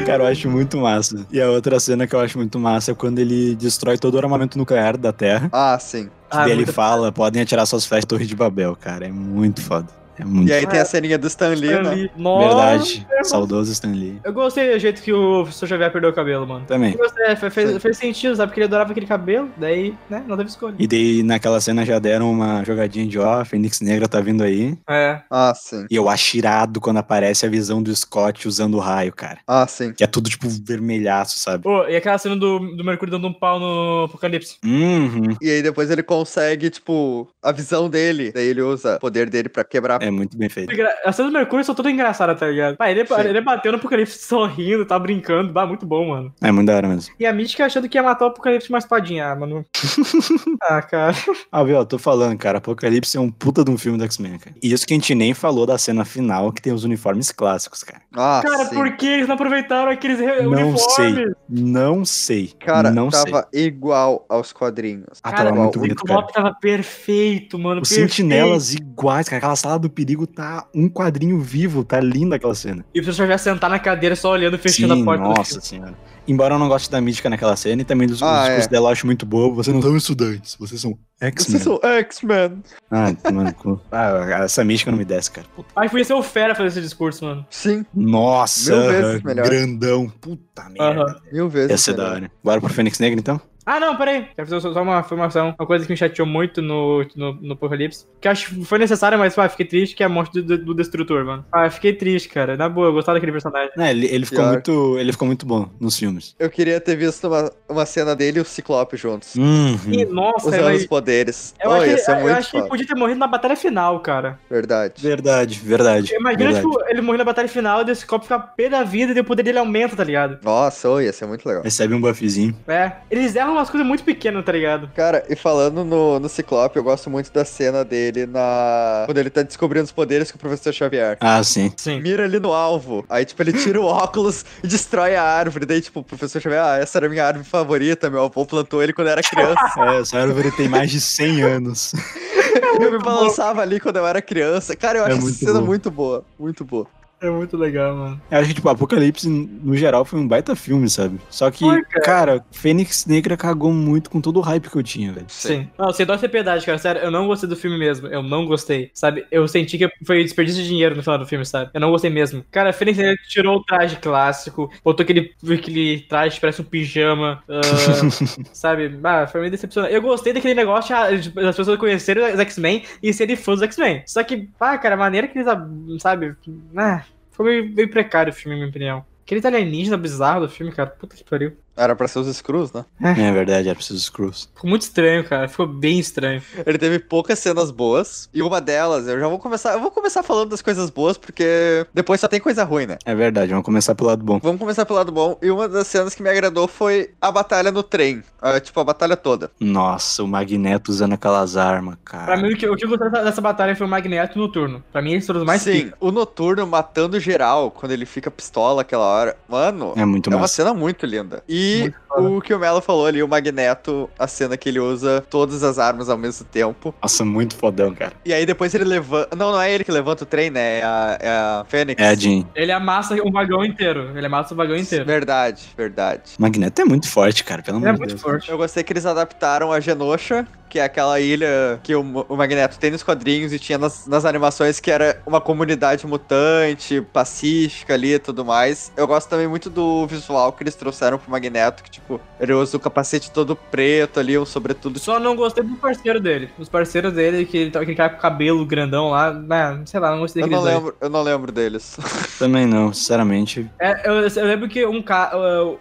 Speaker 2: Cara, eu acho muito massa. E a outra cena que eu acho muito massa é quando ele destrói todo o armamento nuclear da Terra.
Speaker 4: Ah, sim.
Speaker 3: Ah,
Speaker 2: daí ele fala, podem atirar suas flechas Torre de Babel, cara. É muito foda. É muito
Speaker 4: E aí tem a ceninha do Stan Lee, né?
Speaker 3: Ali. Nossa,
Speaker 2: Verdade. Saudoso Stan Lee.
Speaker 3: Eu gostei do jeito que o Sr. Xavier perdeu o cabelo, mano.
Speaker 2: Também.
Speaker 3: Eu gostei, fe- fez, fez sentido, sabe? Porque ele adorava aquele cabelo, daí, né, não teve escolha.
Speaker 2: E daí naquela cena já deram uma jogadinha de ó, a Fênix Negra tá vindo aí.
Speaker 3: É.
Speaker 4: Ah, sim.
Speaker 2: E eu acho irado quando aparece a visão do Scott usando o raio, cara.
Speaker 4: Ah, sim.
Speaker 2: Que é tudo tipo vermelhaço, sabe?
Speaker 3: Pô, e aquela cena do, do Mercúrio dando um pau no Apocalipse.
Speaker 2: Uhum.
Speaker 4: E aí depois ele consegue, tipo, a visão dele. Daí ele usa o poder dele pra quebrar a
Speaker 2: É muito bem feito.
Speaker 3: As cenas do Mercúrio são todas engraçadas, tá ligado? Pai, ele,
Speaker 4: Sim.
Speaker 3: ele bateu no Apocalipse sorrindo, tá brincando, bah, muito bom, mano.
Speaker 2: É muito da hora mesmo.
Speaker 3: E a Mística achando que ia matar o Apocalipse com uma espadinha, ah, mano. ah, cara.
Speaker 2: Ah, viu, eu tô falando, cara, Apocalipse é um puta de um filme do X-Men, cara. E isso que a gente nem falou da cena final, que tem os uniformes clássicos, cara.
Speaker 4: Ah,
Speaker 3: Cara,
Speaker 4: sim.
Speaker 3: por que eles não aproveitaram aqueles
Speaker 2: Não
Speaker 3: uniformes?
Speaker 2: sei. Não sei.
Speaker 4: Cara,
Speaker 2: não sei.
Speaker 4: tava igual aos quadrinhos.
Speaker 2: Ah,
Speaker 3: Cara,
Speaker 2: tava muito
Speaker 3: o
Speaker 2: bonito, cara.
Speaker 3: Ciclope tava perfeito, mano.
Speaker 2: Os
Speaker 3: perfeito.
Speaker 2: sentinelas iguais, cara. Aquela sala do perigo tá um quadrinho vivo, tá linda aquela cena.
Speaker 3: E o professor já sentar na cadeira só olhando, fechando
Speaker 2: Sim,
Speaker 3: a porta do
Speaker 2: nossa senhora. Embora eu não goste da mística naquela cena e também dos
Speaker 4: Ah,
Speaker 2: os discursos
Speaker 4: é.
Speaker 2: dela eu acho muito bobo. Vocês não são estudantes, vocês são X-Men.
Speaker 4: Vocês são X-Men.
Speaker 2: Ah, mano, ah, essa mística não me desce, cara. Puta.
Speaker 3: Ai, podia ser o Fera fazer esse discurso, mano.
Speaker 4: Sim,
Speaker 2: Nossa,
Speaker 4: Mil vezes melhor.
Speaker 2: grandão. Puta merda.
Speaker 3: Aham.
Speaker 4: mil vezes.
Speaker 2: Ia ser da hora. Bora pro Fênix Negra, então?
Speaker 3: Ah, não, peraí. Quero fazer só uma informação. Uma coisa que me chateou muito no, no, no Apocalipse. Que eu acho que foi necessária, mas pá, fiquei triste, que é a morte do, do Destrutor, mano. Ah, fiquei triste, cara. Na boa, eu gostava daquele personagem.
Speaker 2: É, ele, ele ficou
Speaker 4: Pior.
Speaker 2: muito. Ele ficou muito bom nos filmes.
Speaker 4: Eu queria ter visto uma, uma cena dele e o Ciclope juntos.
Speaker 2: Uhum.
Speaker 3: E, nossa,
Speaker 4: Usando os poderes.
Speaker 3: eu,
Speaker 4: oh,
Speaker 3: acho,
Speaker 4: ia
Speaker 3: que,
Speaker 4: ser
Speaker 3: eu
Speaker 4: muito
Speaker 3: acho que ele podia ter morrido na batalha final, cara.
Speaker 4: Verdade.
Speaker 2: Verdade, verdade.
Speaker 3: Imagina,
Speaker 2: verdade.
Speaker 3: tipo, ele morrer na batalha final e desse copo ficar pé da vida e o poder dele aumenta, tá ligado?
Speaker 4: Nossa, oh, ia ser muito legal.
Speaker 2: Recebe um buffzinho.
Speaker 3: É. Eles erram umas coisas muito pequenas, tá ligado?
Speaker 4: Cara, e falando no, no Ciclope, eu gosto muito da cena dele na. Quando ele tá descobrindo os poderes com o professor Xavier.
Speaker 2: Ah, sim.
Speaker 3: Sim.
Speaker 4: Mira ali no alvo. Aí, tipo, ele tira o óculos e destrói a árvore. Daí, tipo, o professor Xavier, ah, essa era a minha árvore favorita. Meu avô plantou ele quando eu era criança.
Speaker 2: É, essa árvore tem mais de 100 anos.
Speaker 4: eu me balançava ali quando eu era criança. Cara, eu
Speaker 2: É
Speaker 4: acho essa
Speaker 2: muito
Speaker 4: cena
Speaker 2: bom.
Speaker 4: muito boa. Muito boa.
Speaker 3: É muito legal, mano.
Speaker 2: Eu acho que, tipo, Apocalipse, no geral, foi um baita filme, sabe? Só que,
Speaker 3: Foi, cara.
Speaker 2: cara, Fênix Negra cagou muito com todo o hype que eu tinha, velho.
Speaker 3: Sim. Não, sem dó e sem piedade, cara. Sério, eu não gostei do filme mesmo. Eu não gostei. Sabe? Eu senti que foi desperdício de dinheiro no final do filme, sabe? Eu não gostei mesmo. Cara, Fênix Negra tirou o traje clássico, botou aquele, aquele traje que parece um pijama. ah, sabe? Ah, foi meio decepcionante. Eu gostei daquele negócio ah, das pessoas conhecerem os X-Men e serem fãs dos X-Men. Só que, pá, cara, a maneira que eles, ah, sabe? Ah, foi meio, meio precário o filme, na minha opinião. Aquele alienígena bizarro do filme, cara. Puta que pariu.
Speaker 4: Era pra ser os Screws, né?
Speaker 2: É verdade, era preciso os Cruz.
Speaker 3: Ficou muito estranho, cara. Ficou bem estranho.
Speaker 4: Ele teve poucas cenas boas. E uma delas, eu já vou começar. Eu vou começar falando das coisas boas, porque depois só tem coisa ruim, né?
Speaker 2: É verdade, vamos começar pelo lado bom.
Speaker 4: Vamos começar pelo lado bom. E uma das cenas que me agradou foi a batalha no trem. Ah, tipo, a batalha toda.
Speaker 2: Nossa, o Magneto usando aquelas armas, cara.
Speaker 3: Pra mim, o que, o que eu gostei dessa, batalha foi o Magneto e o Noturno. Pra mim, eles foram os mais
Speaker 4: Sim,
Speaker 3: pica.
Speaker 4: o Noturno matando geral quando ele fica pistola aquela hora. Mano,
Speaker 2: É muito
Speaker 4: é uma cena muito linda. E
Speaker 3: Muito foda.
Speaker 4: o que o Melo falou ali, o Magneto, a cena que ele usa todas as armas ao mesmo tempo.
Speaker 2: Nossa, muito fodão, cara.
Speaker 4: E aí depois ele levanta. Não, não é ele que levanta o trem, né? É a, é a Fênix.
Speaker 2: É a Jean.
Speaker 3: Ele amassa um vagão inteiro. Ele amassa o vagão inteiro.
Speaker 4: Verdade, verdade.
Speaker 2: Magneto é muito forte, cara, pelo
Speaker 3: Ele
Speaker 2: amor
Speaker 3: é
Speaker 2: de
Speaker 3: muito
Speaker 2: Deus.
Speaker 3: forte.
Speaker 4: Eu gostei que eles adaptaram a Genosha, que é aquela ilha que o, o Magneto tem nos quadrinhos e tinha nas, nas animações, que era uma comunidade mutante, pacífica ali e tudo mais. Eu gosto também muito do visual que eles trouxeram pro Magneto, que tipo, ele usa o capacete todo preto ali, um sobretudo.
Speaker 3: Só não gostei do parceiro dele. Os parceiros dele, que ele tá aquele cara com cabelo grandão lá. né, sei lá, não gostei
Speaker 4: Eu não
Speaker 3: dois.
Speaker 4: lembro, eu não lembro deles.
Speaker 2: Também não, sinceramente.
Speaker 3: É, eu, eu lembro que um cara.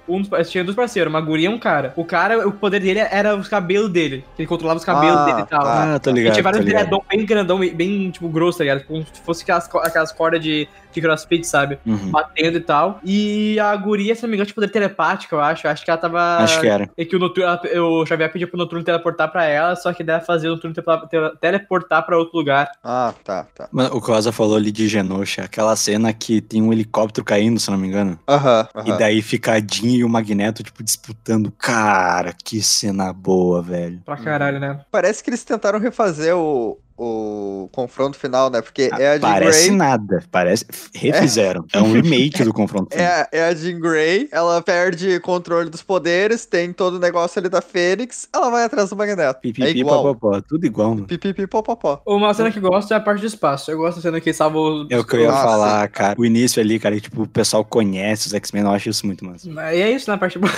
Speaker 3: Um dos, tinha dois parceiros, uma guria e um cara. O cara, o poder dele era os cabelos dele. Que ele controlava os cabelos
Speaker 4: Ah,
Speaker 3: dele e tal.
Speaker 4: tá.
Speaker 2: Ah, tô
Speaker 3: E
Speaker 2: ligado,
Speaker 3: tinha
Speaker 2: tô
Speaker 3: vários dreadão bem grandão, bem, tipo, grosso, tá ligado? Como se fosse aquelas, aquelas cordas de, de crossfit, sabe?
Speaker 2: Uhum.
Speaker 3: Batendo e tal. E a guria, se não me engano, tinha poder telepático, eu acho. Acho que ela tava.
Speaker 2: Acho que era.
Speaker 3: É que o, Noturno, ela- o Xavier pediu pro Noturno teleportar pra ela, só que deve fazer o Noturno tele- tele- teleportar pra outro lugar.
Speaker 4: Ah, tá, tá.
Speaker 2: Mano, O Cosa falou ali de Genosha, aquela cena que tem um helicóptero caindo, se não me engano.
Speaker 4: Aham,
Speaker 2: E
Speaker 4: aham.
Speaker 2: daí fica a Jean e o Magneto, tipo, disputando. Cara, que cena boa, velho.
Speaker 3: Pra caralho, né?
Speaker 4: Parece que eles tentaram refazer o, o confronto final, né? Porque é a Jean
Speaker 2: Parece
Speaker 4: Grey.
Speaker 2: nada, parece. Refizeram. É, um remake do confronto. final.
Speaker 4: É, é a Jean Grey, ela perde controle dos poderes, tem todo o negócio ali da Fênix, ela vai atrás do Magneto. é
Speaker 2: Pipipi,
Speaker 4: igual.
Speaker 2: popopó, tudo igual, mano.
Speaker 4: Pipipi, popopó.
Speaker 3: Uma cena que eu gosto é a parte do espaço. Eu gosto da cena que salva os.
Speaker 2: É o que eu ia
Speaker 4: Nossa.
Speaker 2: falar, cara. O início ali, cara, que, tipo, o pessoal conhece os X-Men, eu acho isso muito massa.
Speaker 3: E é isso, né? A parte boa.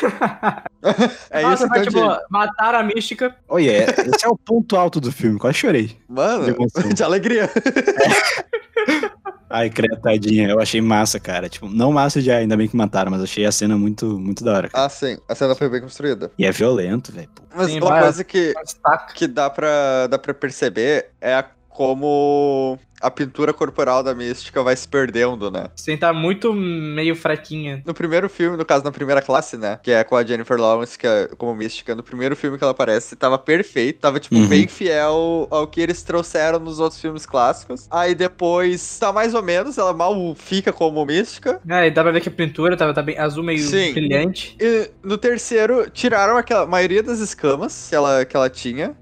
Speaker 4: É
Speaker 3: Nossa,
Speaker 4: isso digo.
Speaker 3: boa. Mataram a mística.
Speaker 2: Olha, é- esse é o ponto alto do filme, quase chorei.
Speaker 4: Mano,
Speaker 2: De
Speaker 4: alegria.
Speaker 2: Ai, cretadinha, eu achei massa, cara. Tipo, não massa de ainda bem que mataram, mas achei a cena muito, muito da hora. cara.
Speaker 4: ah, sim, a cena foi bem construída.
Speaker 2: E é violento, velho.
Speaker 4: Mas
Speaker 3: Sim,
Speaker 4: uma
Speaker 3: vai-
Speaker 4: coisa que, que dá, pra, dá pra perceber é a como a pintura corporal da Mística vai se perdendo, né?
Speaker 3: Sem tá muito meio fraquinha.
Speaker 4: No primeiro filme, no caso, na primeira classe, né? Que é com a Jennifer Lawrence, que é como Mística, no primeiro filme que ela aparece, tava perfeito, tava, tipo,
Speaker 2: Uhum.
Speaker 4: bem fiel ao que eles trouxeram nos outros filmes clássicos. Aí depois, tá mais ou menos, ela mal fica como Mística.
Speaker 3: É, e dá pra ver que a pintura tava, tá bem azul meio
Speaker 4: Sim.
Speaker 3: brilhante.
Speaker 4: E no terceiro, tiraram aquela maioria das escamas que ela, que ela tinha.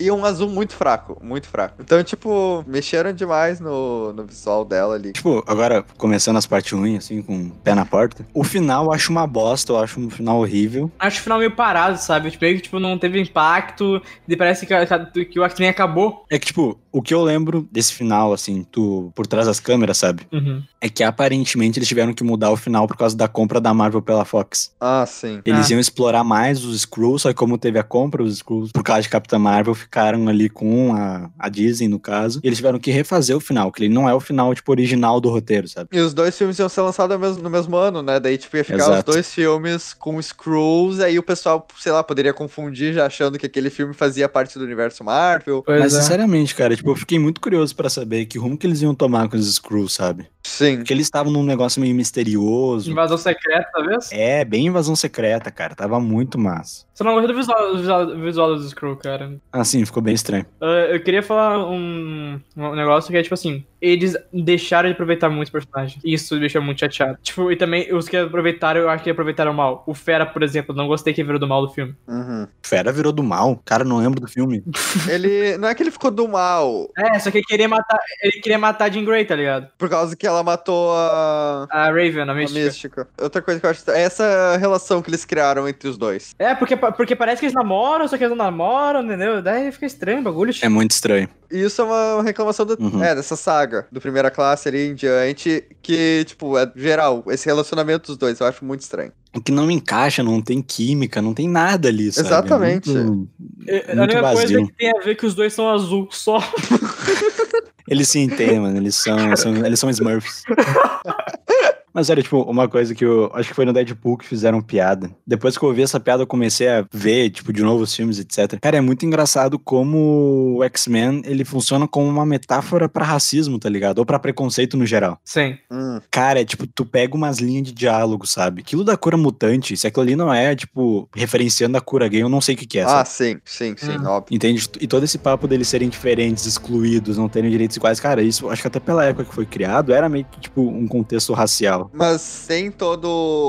Speaker 4: E um azul muito fraco, muito fraco. Então, tipo, mexeram demais no, no visual dela ali.
Speaker 2: Tipo, agora, começando as partes ruins, assim, com o pé na porta. O final eu acho uma bosta, eu acho um final horrível.
Speaker 3: Acho o final meio parado, sabe? Tipo, meio que tipo, não teve impacto. E parece que, que, que o acabou.
Speaker 2: É que, tipo, o que eu lembro desse final, assim, tu, por trás das câmeras, sabe?
Speaker 3: Uhum.
Speaker 2: É que aparentemente eles tiveram que mudar o final por causa da compra da Marvel pela Fox.
Speaker 4: Ah, sim.
Speaker 2: Eles
Speaker 3: Ah.
Speaker 2: iam explorar mais os Skrulls, só que como teve a compra, os Skrulls, por causa de Capitã Marvel, ficaram ali com a, a Disney, no caso. E eles tiveram que refazer o final, que ele não é o final, tipo, original do roteiro, sabe?
Speaker 4: E os dois filmes iam ser lançados no mesmo, no mesmo ano, né? Daí, tipo, ia ficar os
Speaker 2: Exato.
Speaker 4: dois filmes com Screws, aí o pessoal, sei lá, poderia confundir já achando que aquele filme fazia parte do universo Marvel.
Speaker 3: Pois
Speaker 2: Mas,
Speaker 3: é.
Speaker 2: sinceramente, cara, tipo, eu fiquei muito curioso pra saber que rumo que eles iam tomar com os Skrulls, sabe?
Speaker 4: Sim.
Speaker 2: Porque eles estavam num negócio meio misterioso.
Speaker 3: Invasão secreta, talvez?
Speaker 2: É, bem invasão secreta, cara. Tava muito massa.
Speaker 3: Só não gostei do visual, visual, visual dos Skrull, cara.
Speaker 2: Assim, ficou bem estranho.
Speaker 3: Ah, eu queria falar um, um negócio que é tipo assim: eles deixaram de aproveitar muito o personagem. Isso me deixa muito chateado. Tipo, e também os que aproveitaram, eu acho que aproveitaram mal. O Fera, por exemplo, não gostei que virou do mal do filme.
Speaker 4: Uhum.
Speaker 2: Fera virou do mal. Cara, não lembro do filme.
Speaker 4: Ele. Não é que ele ficou do mal,
Speaker 3: É, só que ele queria matar, ele queria matar a Jean Grey, tá ligado?
Speaker 4: por causa que ela matou a.
Speaker 3: A Raven, a
Speaker 4: A
Speaker 3: mística.
Speaker 4: mística. Outra coisa que eu acho. É essa relação que eles criaram entre os dois.
Speaker 3: É, porque, porque parece que eles namoram, só que eles não namoram, entendeu? Daí fica estranho o bagulho.
Speaker 2: É muito estranho.
Speaker 4: E isso é uma reclamação do,
Speaker 2: Uhum.
Speaker 4: é, dessa saga, do primeira classe ali em diante, que, tipo, é geral, esse relacionamento dos dois, eu acho muito estranho.
Speaker 2: O que não encaixa, não tem química, não tem nada ali, sabe?
Speaker 4: Exatamente.
Speaker 2: É muito-
Speaker 3: É, a
Speaker 2: muito
Speaker 3: única coisa
Speaker 2: vazio.
Speaker 3: que tem a ver é que os dois são azul, só.
Speaker 2: Eles se entendem, mano. Eles são, são- eles são Smurfs. Mas sério, tipo, uma coisa que eu acho que foi no Deadpool que fizeram piada. Depois que eu ouvi essa piada, eu comecei a ver, tipo, de novo os filmes, etc. Cara, é muito engraçado como o X-Men, ele funciona como uma metáfora pra racismo, tá ligado? Ou pra preconceito no geral.
Speaker 3: Sim.
Speaker 4: Hum,
Speaker 2: Cara, é tipo, tu pega umas linhas de diálogo, sabe? Aquilo da cura mutante, se aquilo ali não é, tipo, referenciando a cura gay, eu não sei o que que é,
Speaker 4: ah,
Speaker 2: sabe?
Speaker 4: sim, sim, sim,
Speaker 3: Hum.
Speaker 4: óbvio.
Speaker 2: Entende? E todo esse papo deles serem diferentes, excluídos, não terem direitos iguais, cara, isso acho que até pela época que foi criado, era meio que, tipo, um contexto racial.
Speaker 4: Mas tem todo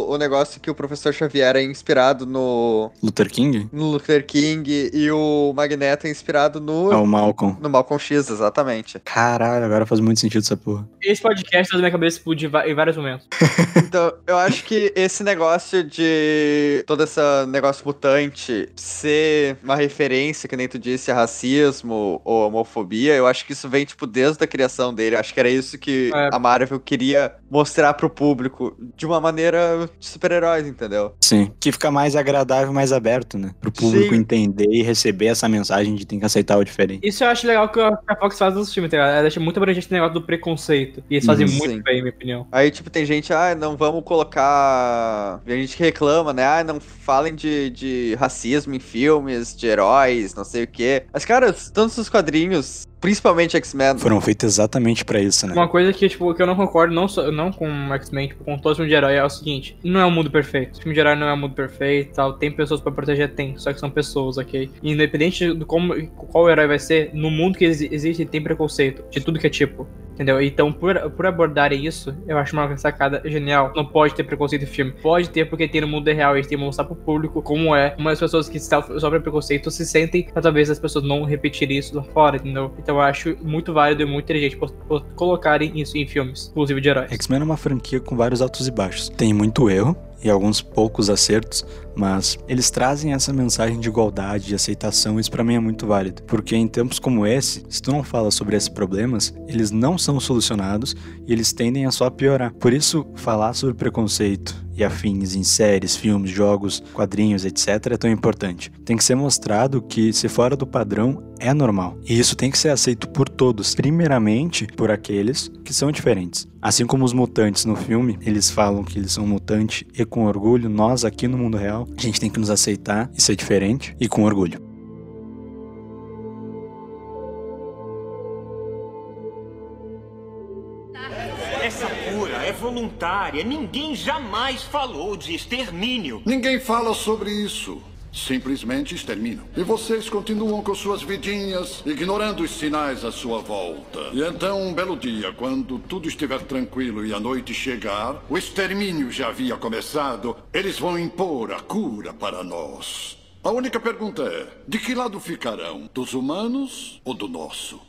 Speaker 4: o negócio que o professor Xavier é inspirado no,
Speaker 2: Luther King?
Speaker 4: no Luther King e o Magneto é inspirado no,
Speaker 2: É o Malcolm.
Speaker 4: no Malcolm X, exatamente.
Speaker 2: Caralho, agora faz muito sentido essa porra.
Speaker 3: Esse podcast faz minha cabeça explodir em vários momentos.
Speaker 4: Então, eu acho que esse negócio de todo esse negócio mutante ser uma referência, que nem tu disse, a racismo ou homofobia, eu acho que isso vem, tipo, desde a criação dele. Eu acho que era isso que
Speaker 3: É.
Speaker 4: a Marvel queria mostrar pro público de uma maneira de super-heróis, entendeu?
Speaker 2: Sim. Que fica mais agradável, mais aberto, né? Pro público
Speaker 4: Sim.
Speaker 2: entender e receber essa mensagem de tem que aceitar o diferente.
Speaker 3: Isso eu acho legal que a Fox faz nos filmes, tá ligado? Ela deixa muito abrangente esse negócio do preconceito. E eles fazem
Speaker 2: Uhum.
Speaker 3: muito
Speaker 4: Sim.
Speaker 3: bem, na minha opinião.
Speaker 4: Aí, tipo, tem gente, ah, não vamos colocar. Tem gente que reclama, né? Ah, não falem de, de racismo em filmes, de heróis, não sei o quê. Mas, cara, tantos os quadrinhos, principalmente X-Men.
Speaker 2: Foram feitos exatamente pra isso, né?
Speaker 3: Uma coisa que, tipo, que eu não concordo, não, só, não com o X-Men, tipo, com todo filme de herói, é o seguinte: não é um mundo perfeito. O filme de herói não é um mundo perfeito tal. Tem pessoas pra proteger, tem. Só que são pessoas, ok? E independente do como, qual herói vai ser, no mundo que exi- existe, tem preconceito. De tudo que é tipo. Entendeu? Então, por, por abordarem isso, eu acho uma sacada genial. Não pode ter preconceito em filme. Pode ter, porque tem no mundo real. Eles têm que mostrar pro público como é. Como as pessoas que sofrem preconceito se sentem, pra talvez as pessoas não repetirem isso lá fora, entendeu? Então eu acho muito válido e muito inteligente por, por colocarem isso em filmes, inclusive de heróis.
Speaker 2: X-Men é uma franquia com vários altos e baixos. Tem muito erro e alguns poucos acertos, mas eles trazem essa mensagem de igualdade, de aceitação, isso pra mim é muito válido. Porque em tempos como esse, se tu não fala sobre esses problemas, eles não são solucionados e eles tendem a só piorar. Por isso, falar sobre preconceito e afins em séries, filmes, jogos, quadrinhos, etc. é tão importante. Tem que ser mostrado que se fora do padrão é normal. E isso tem que ser aceito por todos, primeiramente por aqueles que são diferentes. Assim como os mutantes no filme, eles falam que eles são mutantes e com orgulho, nós aqui no mundo real, a gente tem que nos aceitar e ser diferente e com orgulho.
Speaker 8: Voluntária. Ninguém jamais falou de extermínio.
Speaker 9: Ninguém fala sobre isso. Simplesmente exterminam. E vocês continuam com suas vidinhas, ignorando os sinais à sua volta. E então, um belo dia, quando tudo estiver tranquilo e a noite chegar, o extermínio já havia começado, eles vão impor a cura para nós. A única pergunta é: de que lado ficarão? Dos humanos ou do nosso?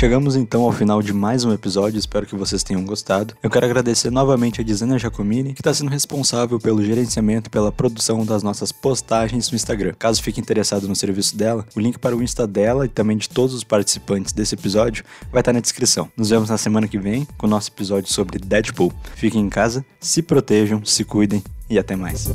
Speaker 2: Chegamos então ao final de mais um episódio, espero que vocês tenham gostado. Eu quero agradecer novamente a Dizana Giacomini, que está sendo responsável pelo gerenciamento e pela produção das nossas postagens no Instagram. Caso fique interessado no serviço dela, o link para o Insta dela e também de todos os participantes desse episódio vai estar na descrição. Nos vemos na semana que vem com o nosso episódio sobre Deadpool. Fiquem em casa, se protejam, se cuidem e até mais.